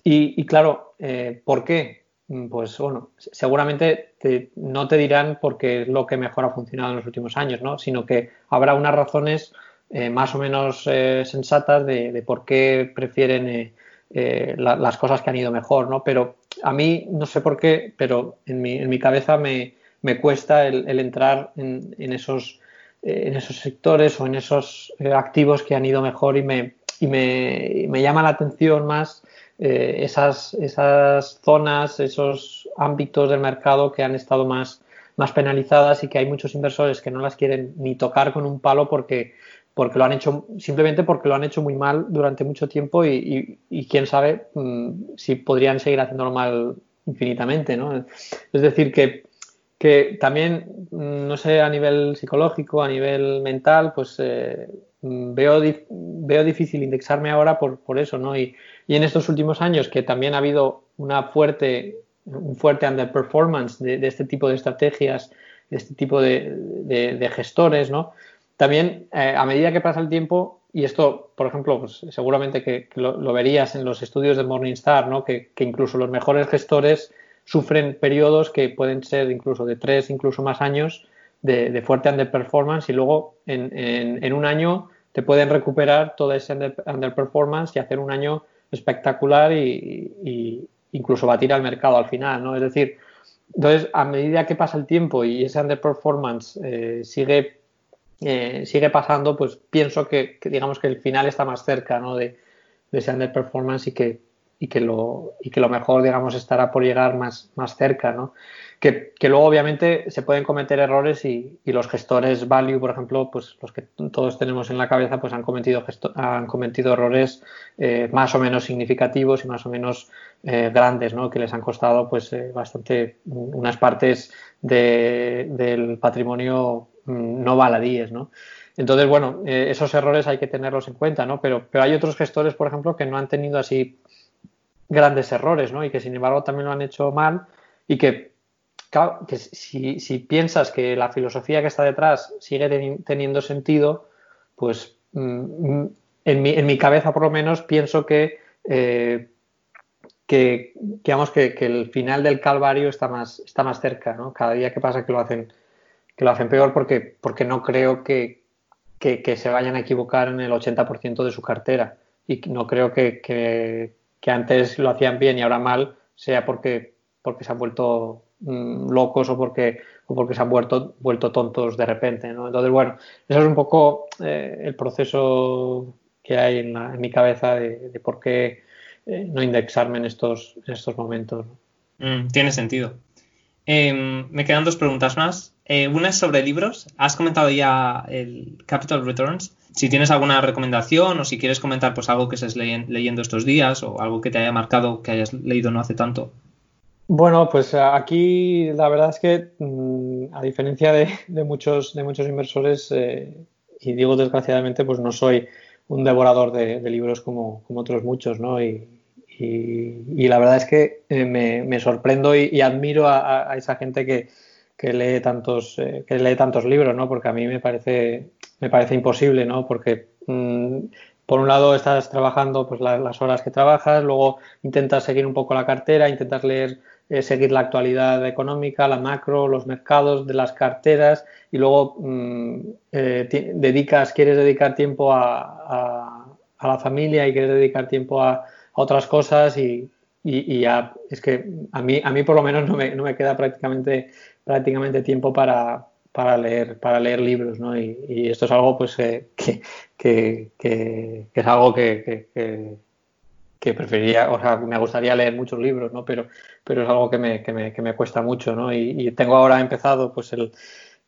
y, claro, eh, ¿por qué? Mm, pues bueno, seguramente no te dirán porque es lo que mejor ha funcionado en los últimos años, ¿no? Sino que habrá unas razones eh, más o menos eh, sensatas de, por qué prefieren eh, las cosas que han ido mejor, ¿no? Pero a mí, no sé por qué, pero en mi, en mi cabeza me, me cuesta el, entrar en, esos, en esos sectores o en esos activos que han ido mejor y me, y me, me, llama la atención más eh, esas, esas zonas, esos ámbitos del mercado que han estado más, más penalizadas y que hay muchos inversores que no las quieren ni tocar con un palo porque, porque lo han hecho, simplemente porque lo han hecho muy mal durante mucho tiempo y, quién sabe mm, si podrían seguir haciéndolo mal infinitamente, ¿no? Es decir, que, que también, mm, no sé, a nivel psicológico, a nivel mental, pues eh, veo, veo difícil indexarme ahora por, por eso, ¿no? Y, y, en estos últimos años que también ha habido una fuerte, un fuerte underperformance de, de este tipo de estrategias, de este tipo de, de, gestores, ¿no? También, eh, a medida que pasa el tiempo, y esto, por ejemplo, pues seguramente que, lo, verías en los estudios de Morningstar, ¿no? que, incluso los mejores gestores sufren periodos que pueden ser incluso de tres, incluso más años de, fuerte underperformance y luego en, un año te pueden recuperar toda esa underperformance y hacer un año espectacular y, incluso batir al mercado al final, ¿no? Es decir, entonces a medida que pasa el tiempo y esa underperformance eh, sigue eh, sigue pasando, pues pienso que, digamos que el final está más cerca ¿no? de, de ese underperformance y que, y que, lo, y que lo mejor, digamos, estará por llegar más, más cerca, ¿no? Que, luego, obviamente, se pueden cometer errores y, los gestores value, por ejemplo, pues los que todos tenemos en la cabeza, pues han cometido, han cometido errores eh, más o menos significativos y más o menos eh, grandes, ¿no? Que les han costado, pues, bastante, unas partes de, del patrimonio Mm, no baladíes, ¿no? Entonces, bueno, eh, esos errores hay que tenerlos en cuenta, ¿no? Pero, pero hay otros gestores, por ejemplo, que no han tenido así grandes errores, ¿no? Y que sin embargo también lo han hecho mal y que, que si, si piensas que la filosofía que está detrás sigue teniendo sentido, pues mm, en, mi, en, mi, cabeza por lo menos pienso que, eh, que, digamos que, que, el final del calvario está más, está más cerca, ¿no? Cada día que pasa que lo hacen que lo hacen peor porque, porque no creo que, que, se vayan a equivocar en el 80% de su cartera. Y no creo que, que, antes lo hacían bien y ahora mal sea porque, porque se han vuelto mm, locos o porque, o porque se han vuelto, vuelto tontos de repente. ¿no? Entonces, bueno, eso es un poco eh, el proceso que hay en, en mi cabeza de, por qué eh, no indexarme en estos, en estos momentos. Mm, tiene sentido. Em, me quedan dos preguntas más. Eh, una es sobre libros. Has comentado ya el Capital Returns. Si tienes alguna recomendación o si quieres comentar pues algo que estés leyendo estos días o algo que te haya marcado que hayas leído no hace tanto. Bueno, pues aquí la verdad es que mm, a diferencia de, muchos, de muchos inversores, eh, y digo desgraciadamente, pues no soy un devorador de, libros como, otros muchos, ¿no? Y, la verdad es que eh, me, sorprendo y, admiro a esa gente que, lee tantos eh, que lee tantos libros no porque a mí me parece me parece imposible no porque mm, por un lado estás trabajando pues las horas que trabajas luego intentas seguir un poco la cartera intentas leer eh, seguir la actualidad económica la macro los mercados de las carteras y luego mm, eh, dedicas quieres dedicar tiempo a, a, la familia y quieres dedicar tiempo a, otras cosas y, y, ya es que a mí, a mí por lo menos no me, no me queda prácticamente prácticamente tiempo para, para leer, para leer libros, ¿no? Y, esto es algo pues eh, que, que, que, es algo que, que, preferiría, o sea, me gustaría leer muchos libros, ¿no? Pero, pero es algo que me, que me, que me cuesta mucho, ¿no? Y, tengo ahora empezado pues el,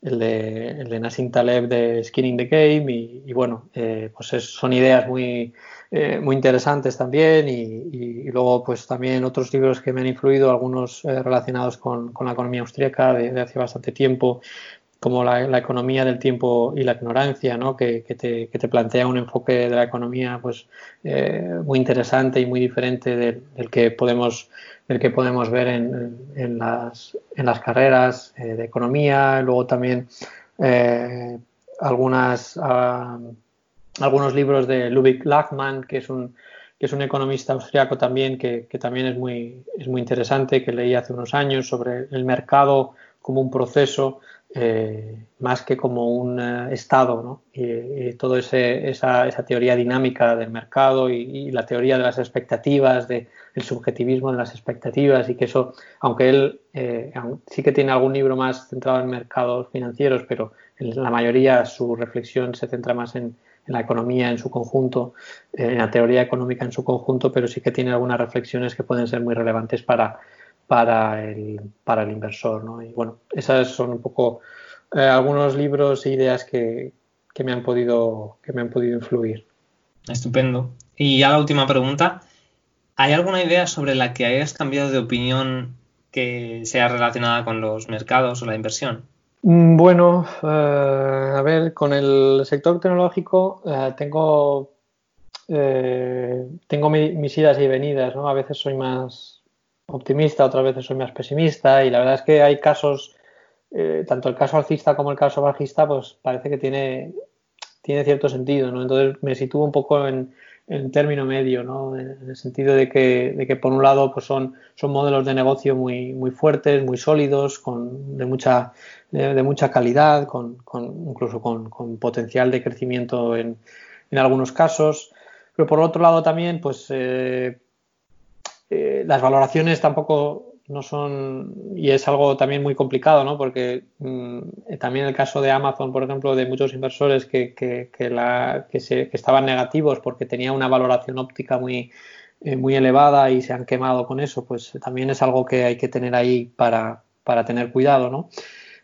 el de, el de Nassim Taleb de Skinning the Game y, bueno, eh, pues son ideas muy eh, muy interesantes también y, luego pues también otros libros que me han influido, algunos eh, relacionados con, la economía austríaca de, hace bastante tiempo, como la, economía del tiempo y la ignorancia, ¿no? que, te, plantea un enfoque de la economía pues eh, muy interesante y muy diferente del, que podemos ver en, las, carreras de economía, luego también algunas ah, algunos libros de Ludwig Lachmann, que es un, economista austriaco también, que, también es muy interesante, que leí hace unos años sobre el mercado como un proceso eh, más que como un eh, estado, ¿no? Y, toda esa, esa, teoría dinámica del mercado y, la teoría de las expectativas, de, subjetivismo de las expectativas y que eso, aunque él eh, sí que tiene algún libro más centrado en mercados financieros, pero la mayoría su reflexión se centra más en, la economía en su conjunto, en la teoría económica en su conjunto, pero sí que tiene algunas reflexiones que pueden ser muy relevantes para, para, el, para el inversor. ¿no? Y bueno, esas son un poco algunos libros e ideas que, que, me han podido, que me han podido influir. Estupendo. Y ya la última pregunta. ¿Hay alguna idea sobre la que hayas cambiado de opinión que sea relacionada con los mercados o la inversión? Mm, bueno, eh, a ver, con el sector tecnológico eh, tengo, eh, tengo mis idas y venidas, ¿no? A veces soy más optimista, otras veces soy más pesimista y la verdad es que hay casos, tanto el caso alcista como el caso bajista, pues parece que tiene, tiene cierto sentido, ¿no? Entonces me sitúo un poco en, en término medio, ¿no? En el sentido de que, de que por un lado pues son, son modelos de negocio muy, muy fuertes, muy sólidos, con, de, mucha, de, mucha calidad, con, con incluso con, con, potencial de crecimiento en, en, algunos casos. Pero por otro lado también, pues eh, eh, las valoraciones tampoco no son y es algo también muy complicado, ¿no? Porque mm, también el caso de Amazon, por ejemplo, de muchos inversores que, que, que, se, que estaban negativos porque tenía una valoración óptica muy, eh, muy elevada y se han quemado con eso, pues también es algo que hay que tener ahí para, para tener cuidado, ¿no?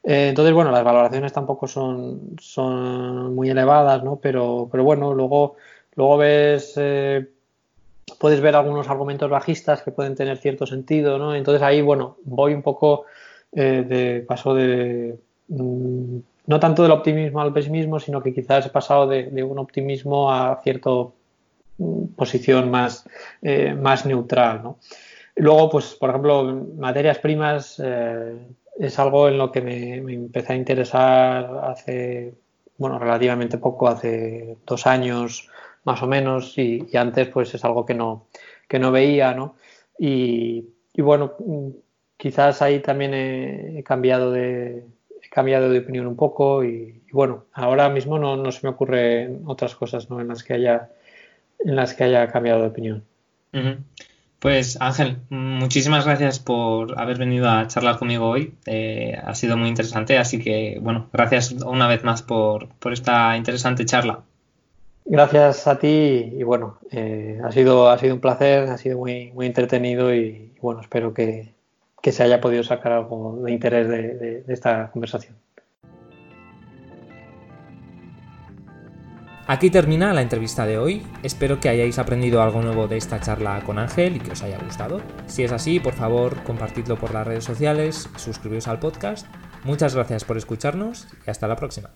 Eh, entonces, bueno, las valoraciones tampoco son, son muy elevadas, ¿no? Pero, pero bueno, luego, luego ves puedes ver algunos argumentos bajistas que pueden tener cierto sentido, ¿no? Entonces ahí, bueno, voy un poco eh, de paso de mm, no tanto del optimismo al pesimismo, sino que quizás he pasado de, un optimismo a cierta mm, posición más, eh, más neutral, ¿no? Luego, pues, por ejemplo, materias primas eh, es algo en lo que me, me, empecé a interesar hace, bueno, relativamente poco, hace dos años más o menos, y, antes pues es algo que no, que no veía, ¿no? Y, bueno, quizás ahí también he, cambiado de he cambiado de opinión un poco y, bueno, ahora mismo no, no, se me ocurren otras cosas ¿no? en las que haya en las que haya cambiado de opinión. Pues Ángel, muchísimas gracias por haber venido a charlar conmigo hoy. Eh, ha sido muy interesante, así que bueno, gracias una vez más por, por esta interesante charla. Gracias a ti y bueno, eh, ha, sido, ha sido un placer, ha sido muy, muy entretenido y, bueno, espero que, se haya podido sacar algo de interés de, esta conversación. Aquí termina la entrevista de hoy. Espero que hayáis aprendido algo nuevo de esta charla con Ángel y que os haya gustado. Si es así, por favor, compartidlo por las redes sociales, suscribiros al podcast. Muchas gracias por escucharnos y hasta la próxima.